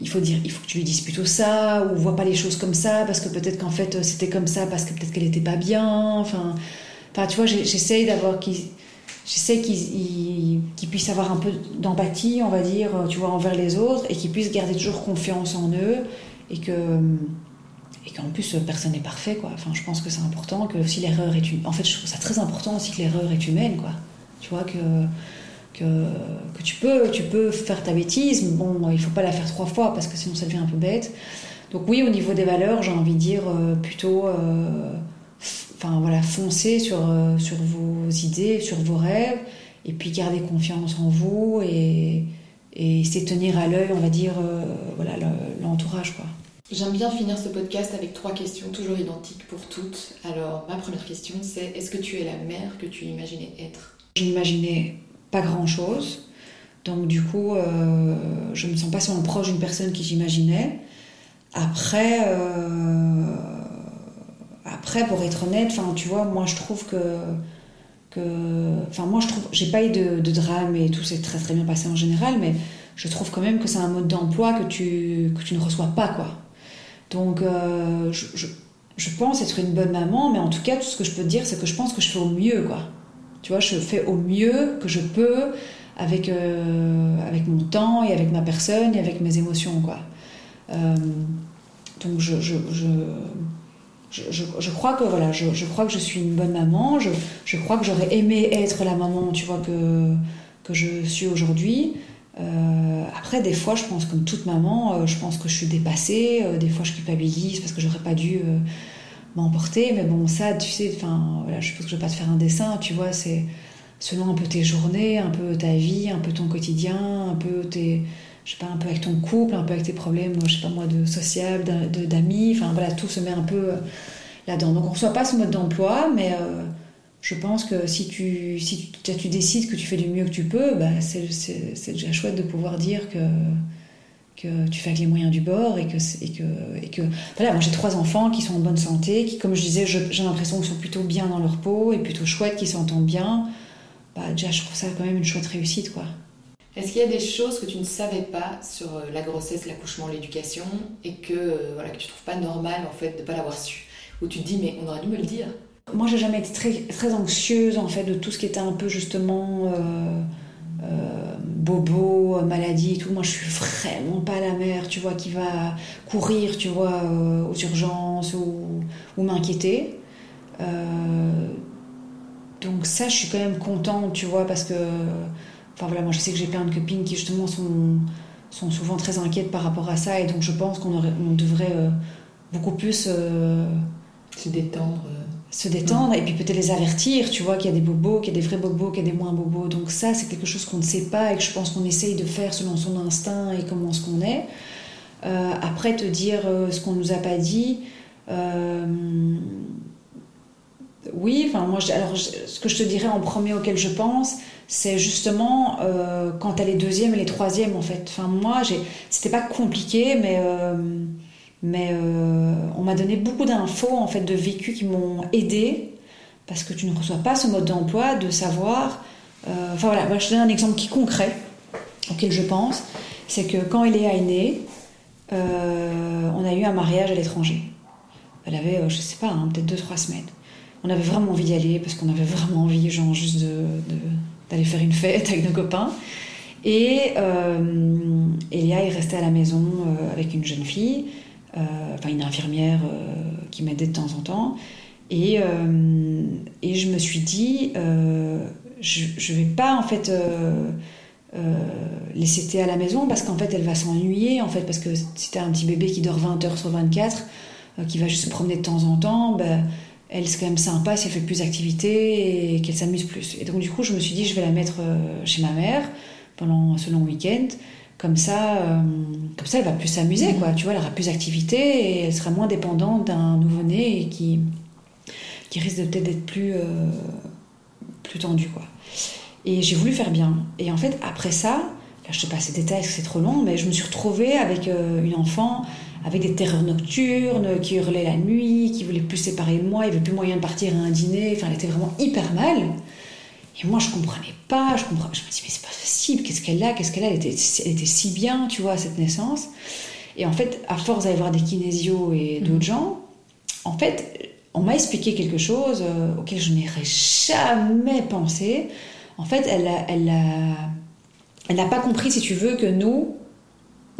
il faut dire, il faut que tu lui dises plutôt ça, ou vois pas les choses comme ça, parce que peut-être qu'en fait c'était comme ça, parce que peut-être qu'elle était pas bien. Enfin, enfin, tu vois, j'essaie d'avoir qu'ils J'essaie qu'ils ils- qu'ils puissent avoir un peu d'empathie, on va dire, tu vois, envers les autres, et qu'ils puissent garder toujours confiance en eux, et que et qu'en plus personne n'est parfait, quoi. Enfin, je pense que c'est important que si l'erreur est une, en fait, je trouve ça très important aussi que l'erreur est humaine, quoi. Tu vois que que, que tu peux tu peux faire ta bêtise, bon, il faut pas la faire trois fois parce que sinon ça devient un peu bête. Donc oui, au niveau des valeurs, j'ai envie de dire euh, plutôt euh, enfin voilà, foncez sur, euh, sur vos idées, sur vos rêves, et puis gardez confiance en vous et, et c'est tenir à l'œil, on va dire, euh, voilà, le- l'entourage, quoi. J'aime bien finir ce podcast avec trois questions toujours identiques pour toutes. Alors, ma première question, c'est est-ce que tu es la mère que tu imaginais être? Je n'imaginais pas grand-chose, donc du coup, euh, je me sens pas seulement proche d'une personne qui j'imaginais. Après, après, pour être honnête, enfin, tu vois, moi je trouve que que enfin moi je trouve j'ai pas eu de, drame et tout s'est très très bien passé en général mais je trouve quand même que c'est un mode d'emploi que tu que tu ne reçois pas quoi Donc, euh, je, je, je pense être une bonne maman, mais en tout cas, tout ce que je peux te dire, c'est que je pense que je fais au mieux, quoi. Tu vois, je fais au mieux que je peux avec, euh, avec mon temps et avec ma personne et avec mes émotions, quoi. Euh, donc, je, je, je, crois que voilà, je, crois que je suis une bonne maman. Je, crois que j'aurais aimé être la maman, tu vois, que, que je suis aujourd'hui. Euh, après, des fois, je pense comme toute maman, euh, je pense que je suis dépassée. Euh, des fois, je culpabilise parce que j'aurais pas dû m'emporter. Mais bon, ça, tu sais, enfin, voilà, je pense que je vais pas te faire un dessin, tu vois, c'est selon un peu tes journées, un peu ta vie, un peu ton quotidien, un peu tes, je sais pas, un peu avec ton couple, un peu avec tes problèmes, je sais pas moi, de d'amis. Enfin voilà, tout se met un peu euh, là-dedans. Donc on reçoit pas ce mode d'emploi, mais euh, je pense que si tu, si tu, tu décides que tu fais du mieux que tu peux, bah, c'est déjà chouette de pouvoir dire que, que tu fais avec les moyens du bord et que, et que, et que voilà, moi j'ai trois enfants qui sont en bonne santé, qui comme je disais, j'ai l'impression qu'ils sont plutôt bien dans leur peau et plutôt chouettes, qui s'entendent bien. Bah, déjà je trouve ça quand même une chouette réussite quoi. Est-ce qu'il y a des choses que tu ne savais pas sur euh, la grossesse, l'accouchement, l'éducation et que, euh, voilà, que tu trouves pas normal en fait de pas l'avoir su? Ou tu te dis mais on aurait dû me le dire Moi, j'ai jamais été très, très anxieuse en fait de tout ce qui était un peu justement euh, bobo, maladie et tout. Moi, je suis vraiment pas la mère, tu vois, qui va courir, tu vois, aux urgences ou, ou m'inquiéter. Donc ça, je suis quand même contente, tu vois, parce que, enfin voilà, moi, je sais que j'ai plein de copines qui justement sont sont souvent très inquiètes par rapport à ça et donc je pense qu'on on devrait euh, beaucoup plus euh, Se détendre. euh. se détendre et puis peut-être les avertir, tu vois, qu'il y a des bobos, qu'il y a des vrais bobos, qu'il y a des moins bobos. Donc ça, c'est quelque chose qu'on ne sait pas et que je pense qu'on essaye de faire selon son instinct et comment ce qu'on est. Euh, après, te dire ce qu'on nous a pas dit, oui, enfin moi, je- alors je- ce que je te dirais en premier auquel je pense, c'est justement euh, quand t'as les deuxièmes et les troisièmes en fait. Enfin moi, c'était pas compliqué, mais euh, euh, on m'a donné beaucoup d'infos en fait de vécu qui m'ont aidé parce que tu ne reçois pas ce mode d'emploi de savoir. Enfin voilà, moi, je te donne un exemple qui est concret auquel je pense, c'est que quand Eléa est née, on a eu un mariage à l'étranger. Elle avait, je sais pas, hein, peut-être deux trois semaines. On avait vraiment envie d'y aller parce qu'on avait vraiment envie, genre juste de- d'aller faire une fête avec nos copains. Et euh, Elia est restée à la maison euh, avec une jeune fille, euh, enfin une infirmière qui m'aidait de temps en temps. Et, et je me suis dit, je, je vais pas en fait laisser Théa à la maison parce qu'en fait elle va s'ennuyer en fait parce que si t'as un petit bébé qui dort 20 heures sur 24, euh, qui va juste se promener de temps en temps, ben, elle c'est quand même sympa si elle fait plus d'activités et qu'elle s'amuse plus. Et donc du coup je me suis dit je vais la mettre euh, chez ma mère pendant ce long week-end. Comme ça, euh, comme ça, elle va plus s'amuser, quoi. Tu vois, elle aura plus d'activités et elle sera moins dépendante d'un nouveau-né qui, qui risque de peut-être d'être plus, euh, plus tendu, quoi. Et j'ai voulu faire bien. Et en fait, après ça, là, je te passe les détails parce que c'est trop long, mais je me suis retrouvée avec une enfant avec des terreurs nocturnes, qui hurlait la nuit, qui voulait plus séparer de moi, il n'y avait plus moyen de partir à un dîner, enfin, elle était vraiment hyper mal. Et moi, je comprenais pas, je, comprenais, je me dis, mais c'est pas possible, qu'est-ce qu'elle a, qu'est-ce qu'elle a, elle était, elle était si bien, tu vois, à cette naissance. Et en fait, à force d'aller voir des kinésios et d'autres gens, en fait, on m'a expliqué quelque chose euh, auquel je n'aurais jamais pensé. En fait, elle a, elle a, elle n'a pas compris, si tu veux, que nous,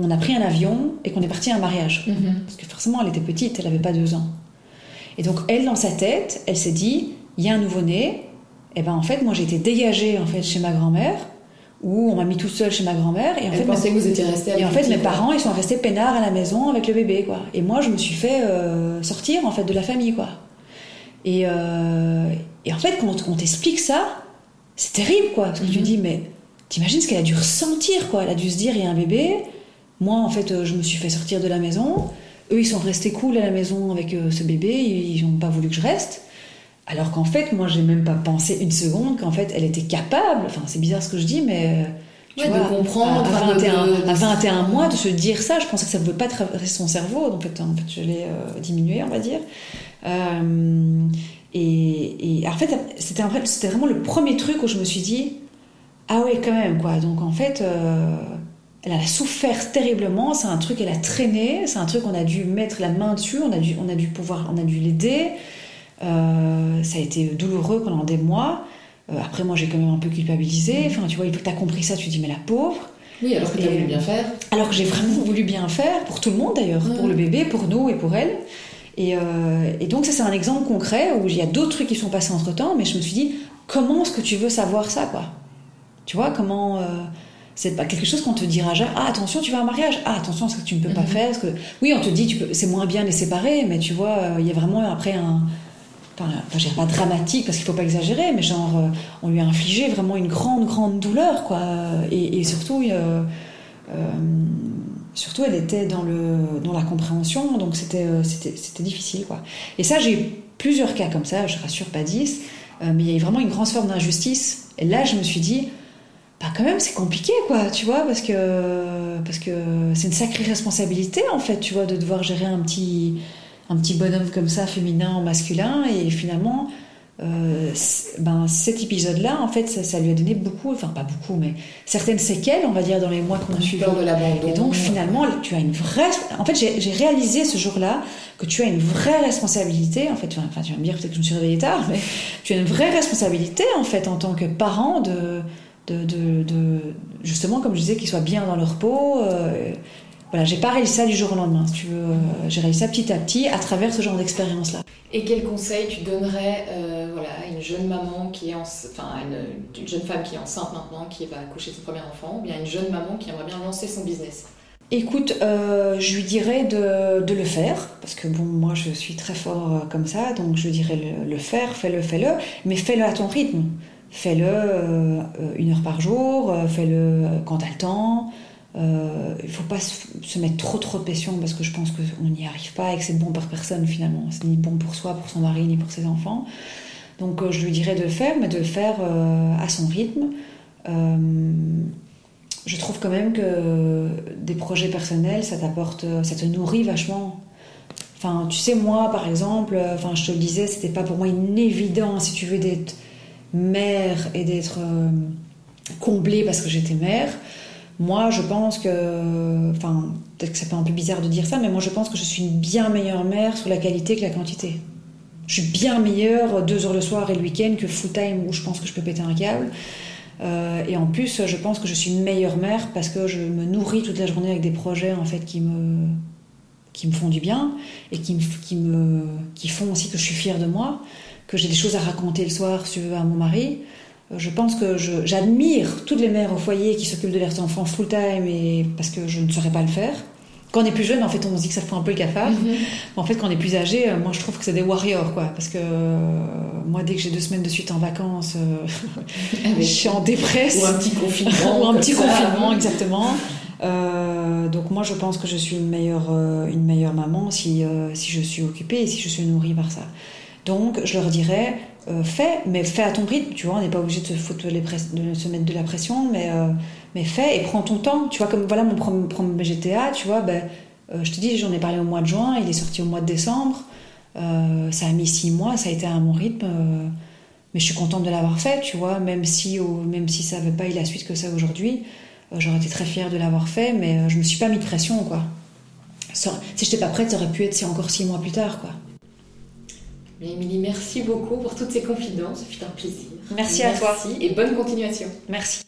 on a pris un avion et qu'on est parti à un mariage. Parce que forcément, elle était petite, elle n'avait pas deux ans. Et donc, elle, dans sa tête, elle s'est dit, il y a un nouveau-né, et ben en fait, moi, j'ai été dégagée en fait chez ma grand-mère, où on m'a mis tout seul chez ma grand-mère, et en Elle fait, pensait que vous étiez et en fait, mes quoi. parents, ils sont restés peinards à la maison avec le bébé, quoi. Et moi, je me suis fait euh, sortir, en fait, de la famille, quoi. Et, euh, et en fait, quand on t'explique ça, c'est terrible, quoi. Parce que tu Mhm. dis, mais t'imagines ce qu'elle a dû ressentir, quoi. Elle a dû se dire, il y a un bébé. Moi, en fait, euh, je me suis fait sortir de la maison. Eux, ils sont restés cool à la maison avec euh, ce bébé. Ils n'ont pas voulu que je reste. Alors qu'en fait, moi, j'ai même pas pensé une seconde qu'en fait, elle était capable. Enfin, c'est bizarre ce que je dis, mais. euh, tu Ouais, de vois, comprendre, À, à enfin, de- 21, de- à 21 mois, de se dire ça, je pensais que ça ne pouvait pas traverser son cerveau. Donc, en fait, en fait je l'ai euh, diminué, on va dire. Euh, et, et en fait, c'était, vraiment le premier truc où je me suis dit, ah ouais, quand même, quoi. Donc, en fait, euh, elle a souffert terriblement. C'est un truc, elle a traîné. C'est un truc, on a dû mettre la main dessus. On a dû, on a dû pouvoir, on a dû l'aider. Euh, ça a été douloureux pendant des mois. Euh, après, moi, j'ai quand même un peu culpabilisé. Enfin, tu vois, il faut que tu as compris ça, tu te dis, mais la pauvre. Oui, alors que tu as voulu bien faire. Alors que j'ai vraiment voulu bien faire, pour tout le monde d'ailleurs, pour le bébé, pour nous et pour elle. Et, euh, et donc, ça, c'est un exemple concret où il y a d'autres trucs qui sont passés entre temps, mais je me suis dit, comment est-ce que tu veux savoir ça, quoi? Tu vois, comment. Euh, c'est pas quelque chose qu'on te dira jamais. Ah, attention, tu vas à un mariage. Ah, attention, ce que tu ne peux pas mhm. faire. Parce que... Oui, on te dit, tu peux... c'est moins bien les séparer, mais tu vois, il y a vraiment après un enfin, je dirais pas dramatique parce qu'il faut pas exagérer, mais genre, euh, on lui a infligé vraiment une grande, grande douleur, quoi. Et, surtout, euh, euh, surtout, elle était dans, le, dans la compréhension, donc c'était, c'était, difficile, quoi. Et ça, j'ai eu plusieurs cas comme ça, je rassure pas 10, mais il y a eu vraiment une grande forme d'injustice. Et là, je me suis dit, bah quand même c'est compliqué quoi tu vois parce que parce que c'est une sacrée responsabilité en fait tu vois de devoir gérer un petit un petit bonhomme comme ça, féminin en masculin, et finalement, euh, ben, cet épisode-là, en fait, ça, lui a donné beaucoup, enfin pas beaucoup, mais certaines séquelles, on va dire, dans les mois qu'on a suivi. Et donc finalement, tu as une vraie. En fait, j'ai réalisé ce jour-là que tu as une vraie responsabilité. En fait, enfin, tu vas me dire peut-être que je me suis réveillée tard, mais tu as une vraie responsabilité en fait en tant que parent de, de, de, justement, comme je disais, qu'ils soient bien dans leur peau. Euh, voilà, j'ai pas réussi ça du jour au lendemain, si tu veux. Euh, j'ai réussi ça petit à petit à travers ce genre d'expérience-là. Et quel conseil tu donnerais euh, voilà, à une jeune maman qui est en... enfin, une, une, jeune femme qui est enceinte maintenant, qui va accoucher son premier enfant, ou bien une jeune maman qui aimerait bien lancer son business? Écoute, euh, je lui dirais de, de, le faire, parce que bon, moi je suis très fort comme ça, donc je dirais le, le faire, fais-le, fais-le, mais fais-le à ton rythme. Fais-le une heure par jour, fais-le quand tu as le temps. Euh, il ne faut pas se mettre trop trop de pression parce que je pense qu'on n'y arrive pas et que c'est bon pour personne finalement. C'est ni bon pour soi, pour son mari, ni pour ses enfants. Donc euh, je lui dirais de le faire, mais de le faire euh, à son rythme. je trouve quand même que des projets personnels, ça t'apporte, ça te nourrit vachement. Enfin, tu sais, moi par exemple, enfin, je te le disais, c'était pas pour moi une évidence, si tu veux, d'être mère et d'être comblée parce que j'étais mère. Moi, je pense que, enfin, peut-être que ça fait un peu bizarre de dire ça, mais moi, je pense que je suis une bien meilleure mère sur la qualité que la quantité. Je suis bien meilleure deux heures le soir et le week-end que full time où je pense que je peux péter un câble. Euh, et en plus, je pense que je suis une meilleure mère parce que je me nourris toute la journée avec des projets en fait qui me qui me font du bien et qui me, qui me qui font aussi que je suis fière de moi, que j'ai des choses à raconter le soir, si tu veux, à mon mari. Je pense que j'admire toutes les mères au foyer qui s'occupent de leurs enfants full-time et parce que je ne saurais pas le faire. Quand on est plus jeune, en fait, on se dit que ça fait un peu le cafard. Mhm. En fait, quand on est plus âgé, euh, moi, je trouve que c'est des warriors, quoi. Parce que euh, moi, dès que j'ai deux semaines de suite en vacances, euh, je suis en dépresse. Ou un petit confinement. Ou un petit confinement, exactement. donc moi, je pense que je suis une meilleure, une meilleure maman si, si je suis occupée et si je suis nourrie par ça. Donc, je leur dirais, euh, fais, mais fais à ton rythme, tu vois, on n'est pas obligé de se, mettre de la pression, mais, euh, mais fais et prends ton temps. Tu vois, comme voilà mon premier GTA, tu vois, ben, euh, je te dis, j'en ai parlé au mois de juin, il est sorti au mois de décembre, ça a mis six mois, ça a été à mon rythme, mais je suis contente de l'avoir fait, tu vois, même si, même si ça n'avait pas eu la suite que ça aujourd'hui, j'aurais été très fière de l'avoir fait, mais je me suis pas mis de pression, quoi. Si j'étais pas prête, ça aurait pu être encore six mois plus tard, quoi. Émilie, merci beaucoup pour toutes ces confidences. Ce fut un plaisir. Merci, à toi. et bonne continuation. Merci.